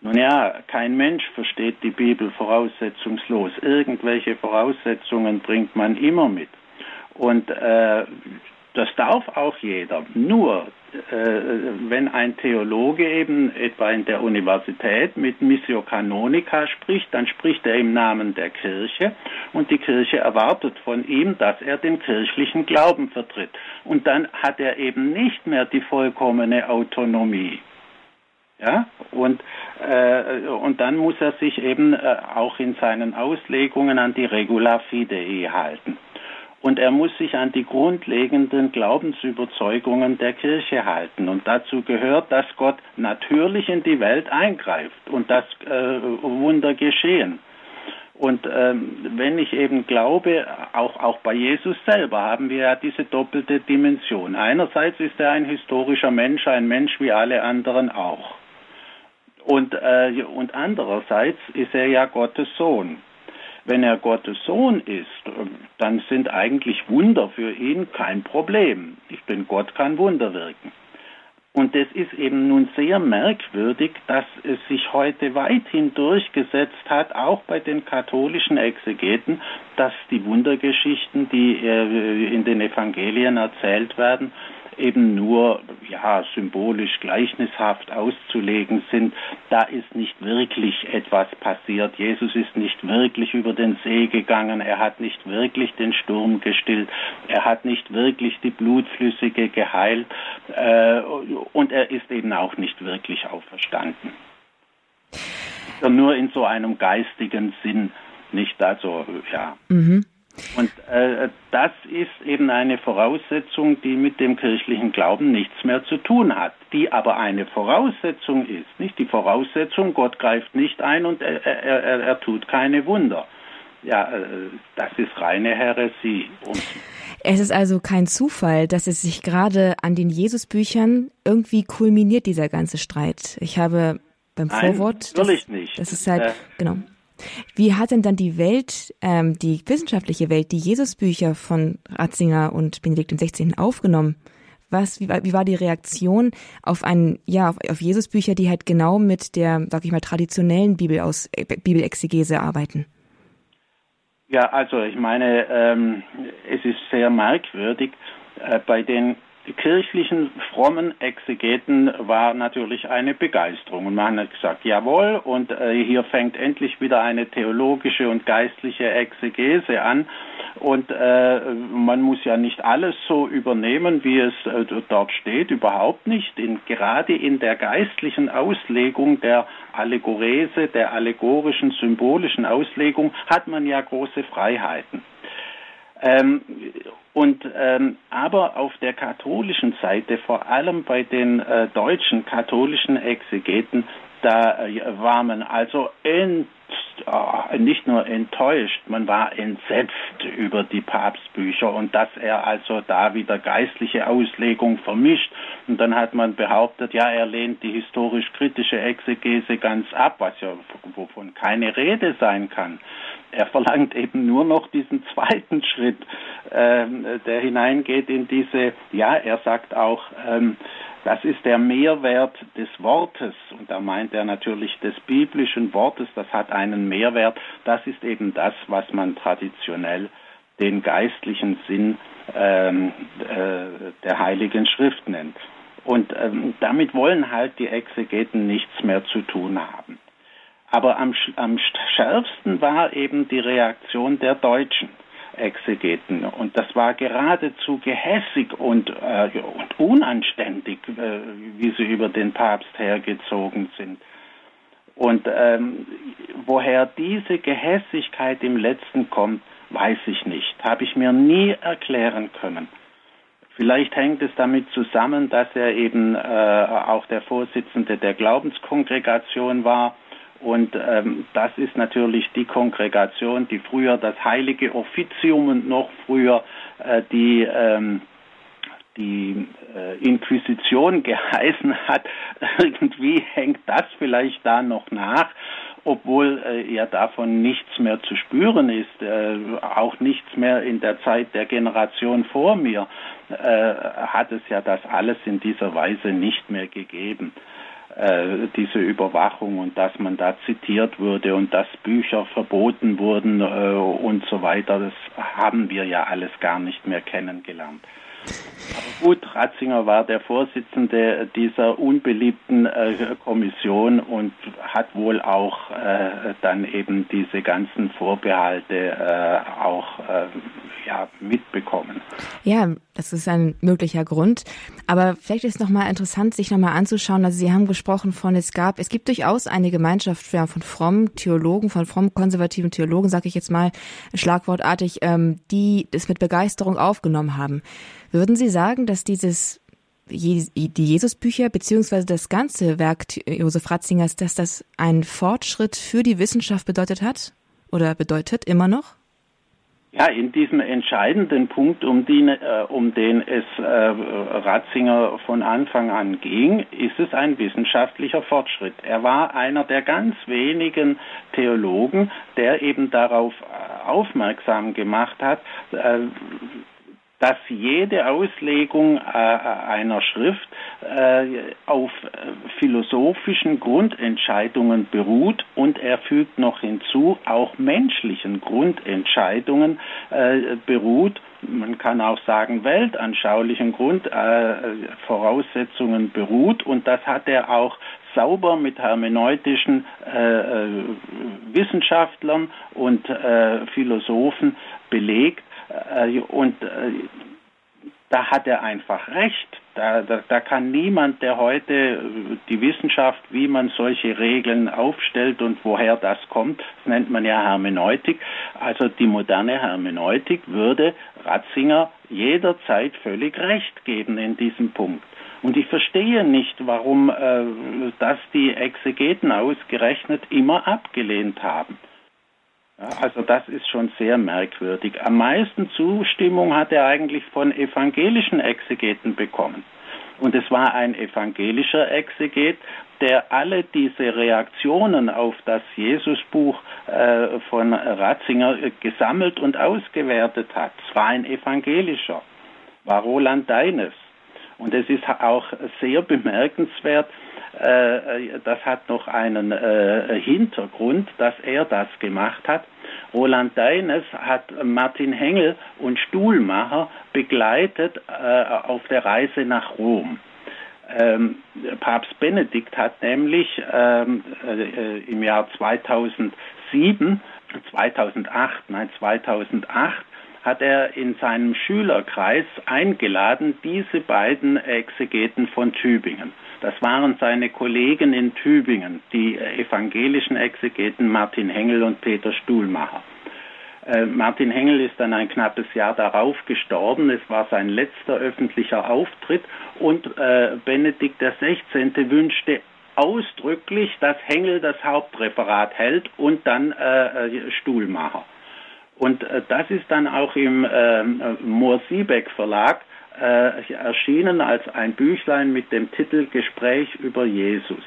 Nun ja, kein Mensch versteht die Bibel voraussetzungslos. Irgendwelche Voraussetzungen bringt man immer mit. Und äh, das darf auch jeder. Nur wenn ein Theologe eben etwa in der Universität mit Missio Canonica spricht, dann spricht er im Namen der Kirche und die Kirche erwartet von ihm, dass er den kirchlichen Glauben vertritt. Und dann hat er eben nicht mehr die vollkommene Autonomie. Ja, und, äh, und dann muss er sich eben äh, auch in seinen Auslegungen an die Regula Fidei halten und er muss sich an die grundlegenden Glaubensüberzeugungen der Kirche halten. Und dazu gehört, dass Gott natürlich in die Welt eingreift und dass äh, Wunder geschehen. Und ähm, wenn ich eben glaube, auch, auch bei Jesus selber haben wir ja diese doppelte Dimension. Einerseits ist er ein historischer Mensch, ein Mensch wie alle anderen auch. Und, äh, und andererseits ist er ja Gottes Sohn. Wenn er Gottes Sohn ist, dann sind eigentlich Wunder für ihn kein Problem. Denn Gott kann Wunder wirken. Und es ist eben nun sehr merkwürdig, dass es sich heute weithin durchgesetzt hat, auch bei den katholischen Exegeten, dass die Wundergeschichten, die äh, in den Evangelien erzählt werden, eben nur ja symbolisch gleichnishaft auszulegen sind. Da ist nicht wirklich etwas passiert. Jesus ist nicht wirklich über den See gegangen. Er hat nicht wirklich den Sturm gestillt. Er hat nicht wirklich die Blutflüssige geheilt. Äh, und er ist eben auch nicht wirklich auferstanden. Nur in so einem geistigen Sinn, nicht also, ja. Mhm. Und äh, das ist eben eine Voraussetzung, die mit dem kirchlichen Glauben nichts mehr zu tun hat, die aber eine Voraussetzung ist. Nicht die Voraussetzung, Gott greift nicht ein und er, er, er, er tut keine Wunder. Ja, äh, das ist reine Häresie. Und es ist also kein Zufall, dass es sich gerade an den Jesusbüchern irgendwie kulminiert, dieser ganze Streit. Ich habe beim Nein, Vorwort. Natürlich das, nicht. Das ist halt, äh, genau. Wie hat denn dann die Welt, ähm, die wissenschaftliche Welt, die Jesusbücher von Ratzinger und Benedikt XVI. aufgenommen? Was, wie, wie war die Reaktion auf ein, ja, auf, auf Jesusbücher, die halt genau mit der, sag ich mal, traditionellen Bibel aus, äh, Bibelexegese arbeiten? Ja, also ich meine, ähm, es ist sehr merkwürdig. Äh, bei den kirchlichen frommen Exegeten war natürlich eine Begeisterung. Und man hat gesagt, jawohl, und äh, hier fängt endlich wieder eine theologische und geistliche Exegese an. Und äh, man muss ja nicht alles so übernehmen, wie es äh, dort steht, überhaupt nicht. In, gerade in der geistlichen Auslegung der Allegorese, der allegorischen, symbolischen Auslegung hat man ja große Freiheiten. Ähm, und ähm, aber auf der katholischen Seite, vor allem bei den äh, deutschen katholischen Exegeten, da äh, war man also ent, oh, nicht nur enttäuscht, man war entsetzt über die Papstbücher und dass er also da wieder geistliche Auslegung vermischt. Und dann hat man behauptet, ja, er lehnt die historisch-kritische Exegese ganz ab, was ja wovon keine Rede sein kann. Er verlangt eben nur noch diesen zweiten Schritt, ähm, der hineingeht in diese, ja, er sagt auch, ähm, das ist der Mehrwert des Wortes. Und da meint er natürlich des biblischen Wortes, das hat einen Mehrwert. Das ist eben das, was man traditionell den geistlichen Sinn ähm, äh, der Heiligen Schrift nennt. Und ähm, damit wollen halt die Exegeten nichts mehr zu tun haben. Aber am, am schärfsten war eben die Reaktion der Deutschen. Exegeten. Und das war geradezu gehässig und, äh, und unanständig, äh, wie sie über den Papst hergezogen sind. Und ähm, woher diese Gehässigkeit im letzten kommt, weiß ich nicht. Habe ich mir nie erklären können. Vielleicht hängt es damit zusammen, dass er eben äh, auch der Vorsitzende der Glaubenskongregation war und ähm, das ist natürlich die Kongregation, die früher das heilige Offizium und noch früher äh, die ähm, die äh, Inquisition geheißen hat. Irgendwie hängt das vielleicht da noch nach, obwohl äh, ja davon nichts mehr zu spüren ist, äh, auch nichts mehr in der Zeit der Generation vor mir äh, hat es ja das alles in dieser Weise nicht mehr gegeben. Äh, diese Überwachung und dass man da zitiert wurde und dass Bücher verboten wurden äh, und so weiter, das haben wir ja alles gar nicht mehr kennengelernt. Gut, Ratzinger war der Vorsitzende dieser unbeliebten äh, Kommission und hat wohl auch äh, dann eben diese ganzen Vorbehalte äh, auch äh, ja, mitbekommen. Ja, das ist ein möglicher Grund. Aber vielleicht ist es nochmal interessant, sich nochmal anzuschauen. Also Sie haben gesprochen von, es gab, es gibt durchaus eine Gemeinschaft ja, von frommen Theologen, von fromm konservativen Theologen, sage ich jetzt mal schlagwortartig, ähm, die das mit Begeisterung aufgenommen haben. Würden Sie sagen, dass dieses die Jesusbücher beziehungsweise das ganze Werk Josef Ratzingers, dass das einen Fortschritt für die Wissenschaft bedeutet hat oder bedeutet immer noch? Ja, in diesem entscheidenden Punkt, um den, äh, um den es äh, Ratzinger von Anfang an ging, ist es ein wissenschaftlicher Fortschritt. Er war einer der ganz wenigen Theologen, der eben darauf äh, aufmerksam gemacht hat, dass jede Auslegung äh, einer Schrift äh, auf äh, philosophischen Grundentscheidungen beruht und er fügt noch hinzu, auch menschlichen Grundentscheidungen äh, beruht. Man kann auch sagen, weltanschaulichen Grundvoraussetzungen äh, beruht und das hat er auch sauber mit hermeneutischen äh, äh Wissenschaftlern und äh, Philosophen belegt. Äh, und äh, da hat er einfach recht. Da, da, da, kann niemand, der heute äh, die Wissenschaft, wie man solche Regeln aufstellt und woher das kommt, das nennt man ja Hermeneutik. Also die moderne Hermeneutik würde Ratzinger jederzeit völlig recht geben in diesem Punkt. Und ich verstehe nicht, warum äh, das die Exegeten ausgerechnet immer abgelehnt haben. Also das ist schon sehr merkwürdig. Am meisten Zustimmung hat er eigentlich von evangelischen Exegeten bekommen. Und es war ein evangelischer Exeget, der alle diese Reaktionen auf das Jesusbuch äh, von Ratzinger gesammelt und ausgewertet hat. Es war ein evangelischer, war Roland Deines. Und es ist auch sehr bemerkenswert, äh, das hat noch einen äh, Hintergrund, dass er das gemacht hat. Roland Deines hat Martin Hengel und Stuhlmacher begleitet äh, auf der Reise nach Rom. Ähm, Papst Benedikt hat nämlich ähm, äh, im Jahr 2007, 2008, nein 2008 hat er in seinem Schülerkreis eingeladen, diese beiden Exegeten von Tübingen. Das waren seine Kollegen in Tübingen, die evangelischen Exegeten Martin Hengel und Peter Stuhlmacher. Äh, Martin Hengel ist dann ein knappes Jahr darauf gestorben. Es war sein letzter öffentlicher Auftritt und äh, Benedikt XVI. wünschte ausdrücklich, dass Hengel das Hauptreferat hält und dann äh, äh Stuhlmacher. Und äh, das ist dann auch im äh, Mohr-Siebeck Verlag äh, erschienen als ein Büchlein mit dem Titel Gespräch über Jesus.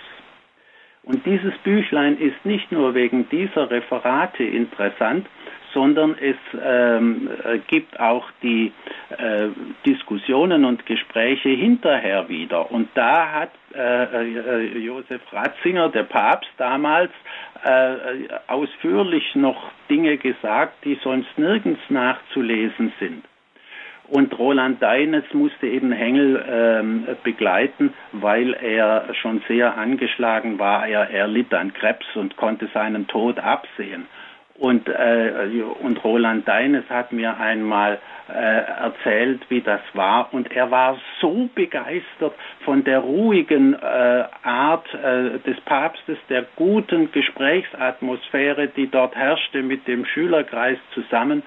Und dieses Büchlein ist nicht nur wegen dieser Referate interessant, sondern es ähm, äh, gibt auch die äh, Diskussionen und Gespräche hinterher wieder. Und da hat äh, äh Josef Ratzinger, der Papst damals, äh, ausführlich noch Dinge gesagt, die sonst nirgends nachzulesen sind. Und Roland Deines musste eben Hengel ähm, begleiten, weil er schon sehr angeschlagen war. Er, er litt an Krebs und konnte seinen Tod absehen. Und, äh, und Roland Deines hat mir einmal äh, erzählt, wie das war. Und er war so begeistert von der ruhigen äh, Art äh, des Papstes, der guten Gesprächsatmosphäre, die dort herrschte mit dem Schülerkreis zusammen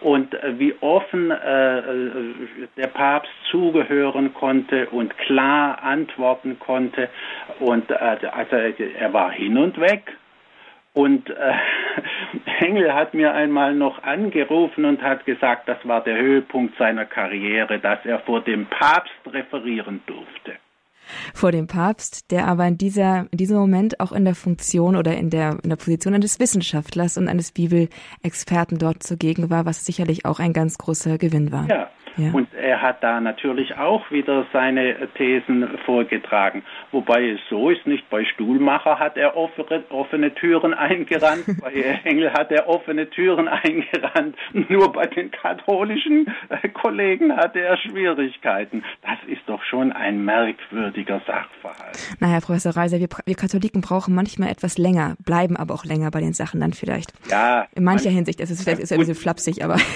und äh, wie offen äh, äh, der Papst zugehören konnte und klar antworten konnte. Und also er war hin und weg. Und äh, Engel hat mir einmal noch angerufen und hat gesagt, das war der Höhepunkt seiner Karriere, dass er vor dem Papst referieren durfte. Vor dem Papst, der aber in dieser, in diesem Moment auch in der Funktion oder in der, in der Position eines Wissenschaftlers und eines Bibelexperten dort zugegen war, was sicherlich auch ein ganz großer Gewinn war. Ja, ja. Und er hat da natürlich auch wieder seine Thesen vorgetragen. Wobei es so ist, nicht bei Stuhlmacher hat er offene, offene Türen eingerannt, bei Engel hat er offene Türen eingerannt. Nur bei den katholischen äh, Kollegen hatte er Schwierigkeiten. Das ist doch schon ein merkwürdiger Sachverhalt. Na, Herr Professor Reiser, wir, wir Katholiken brauchen manchmal etwas länger, bleiben aber auch länger bei den Sachen dann vielleicht. Ja. In mancher Hinsicht ist es vielleicht ist ein bisschen flapsig, aber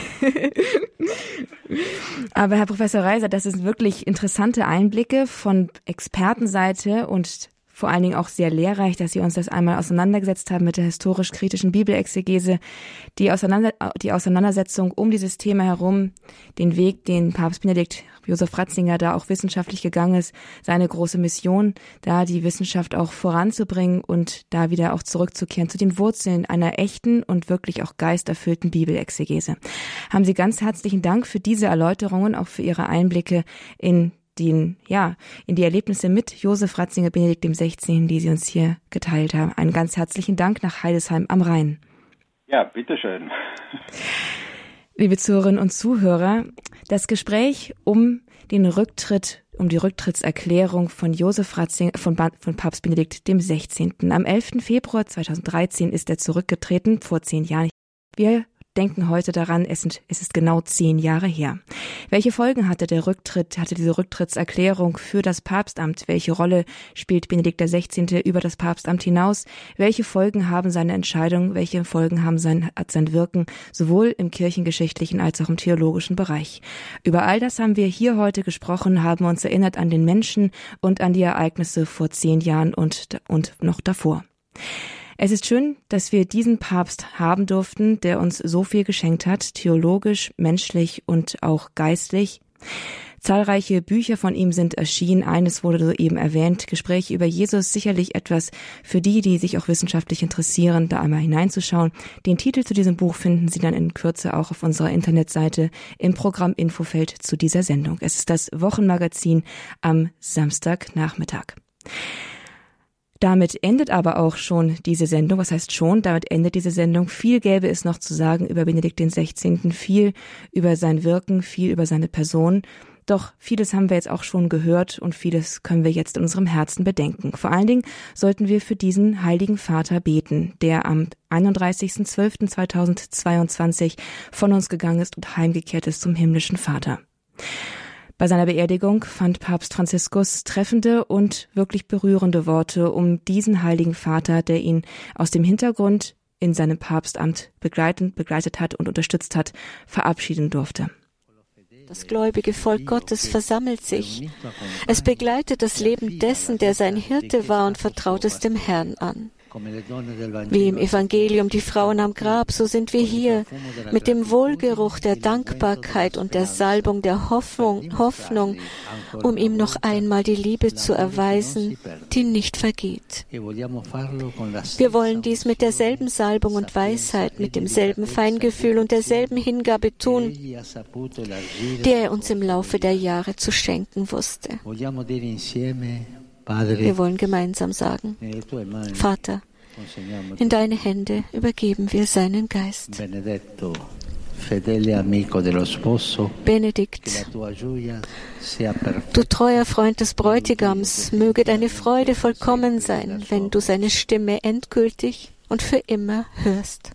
Aber Herr Professor Reiser, das sind wirklich interessante Einblicke von Expertenseite und vor allen Dingen auch sehr lehrreich, dass Sie uns das einmal auseinandergesetzt haben mit der historisch-kritischen Bibelexegese, die, Auseinander die Auseinandersetzung um dieses Thema herum, den Weg, den Papst Benedikt Josef Ratzinger da auch wissenschaftlich gegangen ist, seine große Mission, da die Wissenschaft auch voranzubringen und da wieder auch zurückzukehren zu den Wurzeln einer echten und wirklich auch geisterfüllten Bibelexegese. Haben Sie ganz herzlichen Dank für diese Erläuterungen, auch für Ihre Einblicke in den, ja, in die Erlebnisse mit Josef Ratzinger Benedikt XVI., die Sie uns hier geteilt haben. Einen ganz herzlichen Dank nach Heidesheim am Rhein. Ja, bitteschön. Liebe Zuhörerinnen und Zuhörer, das Gespräch um den Rücktritt um die Rücktrittserklärung von Josef Ratzinger, von, von Papst Benedikt dem 16. Am 11. Februar 2013 ist er zurückgetreten, vor zehn Jahren. Wir denken heute daran, es, sind, es ist genau zehn Jahre her. Welche Folgen hatte der Rücktritt, hatte diese Rücktrittserklärung für das Papstamt? Welche Rolle spielt Benedikt XVI. über das Papstamt hinaus? Welche Folgen haben seine Entscheidung? Welche Folgen haben sein, hat sein Wirken sowohl im kirchengeschichtlichen als auch im theologischen Bereich? Über all das haben wir hier heute gesprochen, haben uns erinnert an den Menschen und an die Ereignisse vor zehn Jahren und, und noch davor. Es ist schön, dass wir diesen Papst haben durften, der uns so viel geschenkt hat, theologisch, menschlich und auch geistlich. Zahlreiche Bücher von ihm sind erschienen. Eines wurde soeben erwähnt. Gespräche über Jesus sicherlich etwas für die, die sich auch wissenschaftlich interessieren, da einmal hineinzuschauen. Den Titel zu diesem Buch finden Sie dann in Kürze auch auf unserer Internetseite im Programm Infofeld zu dieser Sendung. Es ist das Wochenmagazin am Samstagnachmittag. Damit endet aber auch schon diese Sendung. Was heißt schon? Damit endet diese Sendung. Viel gäbe es noch zu sagen über Benedikt XVI., viel über sein Wirken, viel über seine Person. Doch vieles haben wir jetzt auch schon gehört und vieles können wir jetzt in unserem Herzen bedenken. Vor allen Dingen sollten wir für diesen heiligen Vater beten, der am 31.12.2022 von uns gegangen ist und heimgekehrt ist zum himmlischen Vater. Bei seiner Beerdigung fand Papst Franziskus treffende und wirklich berührende Worte um diesen heiligen Vater, der ihn aus dem Hintergrund in seinem Papstamt begleitend, begleitet hat und unterstützt hat, verabschieden durfte. Das gläubige Volk Gottes versammelt sich. Es begleitet das Leben dessen, der sein Hirte war und vertraut es dem Herrn an. Wie im Evangelium die Frauen am Grab, so sind wir hier mit dem Wohlgeruch der Dankbarkeit und der Salbung der Hoffnung, Hoffnung, um ihm noch einmal die Liebe zu erweisen, die nicht vergeht. Wir wollen dies mit derselben Salbung und Weisheit, mit demselben Feingefühl und derselben Hingabe tun, die er uns im Laufe der Jahre zu schenken wusste. Wir wollen gemeinsam sagen, Vater, in deine Hände übergeben wir seinen Geist. Benedikt, du treuer Freund des Bräutigams, möge deine Freude vollkommen sein, wenn du seine Stimme endgültig und für immer hörst.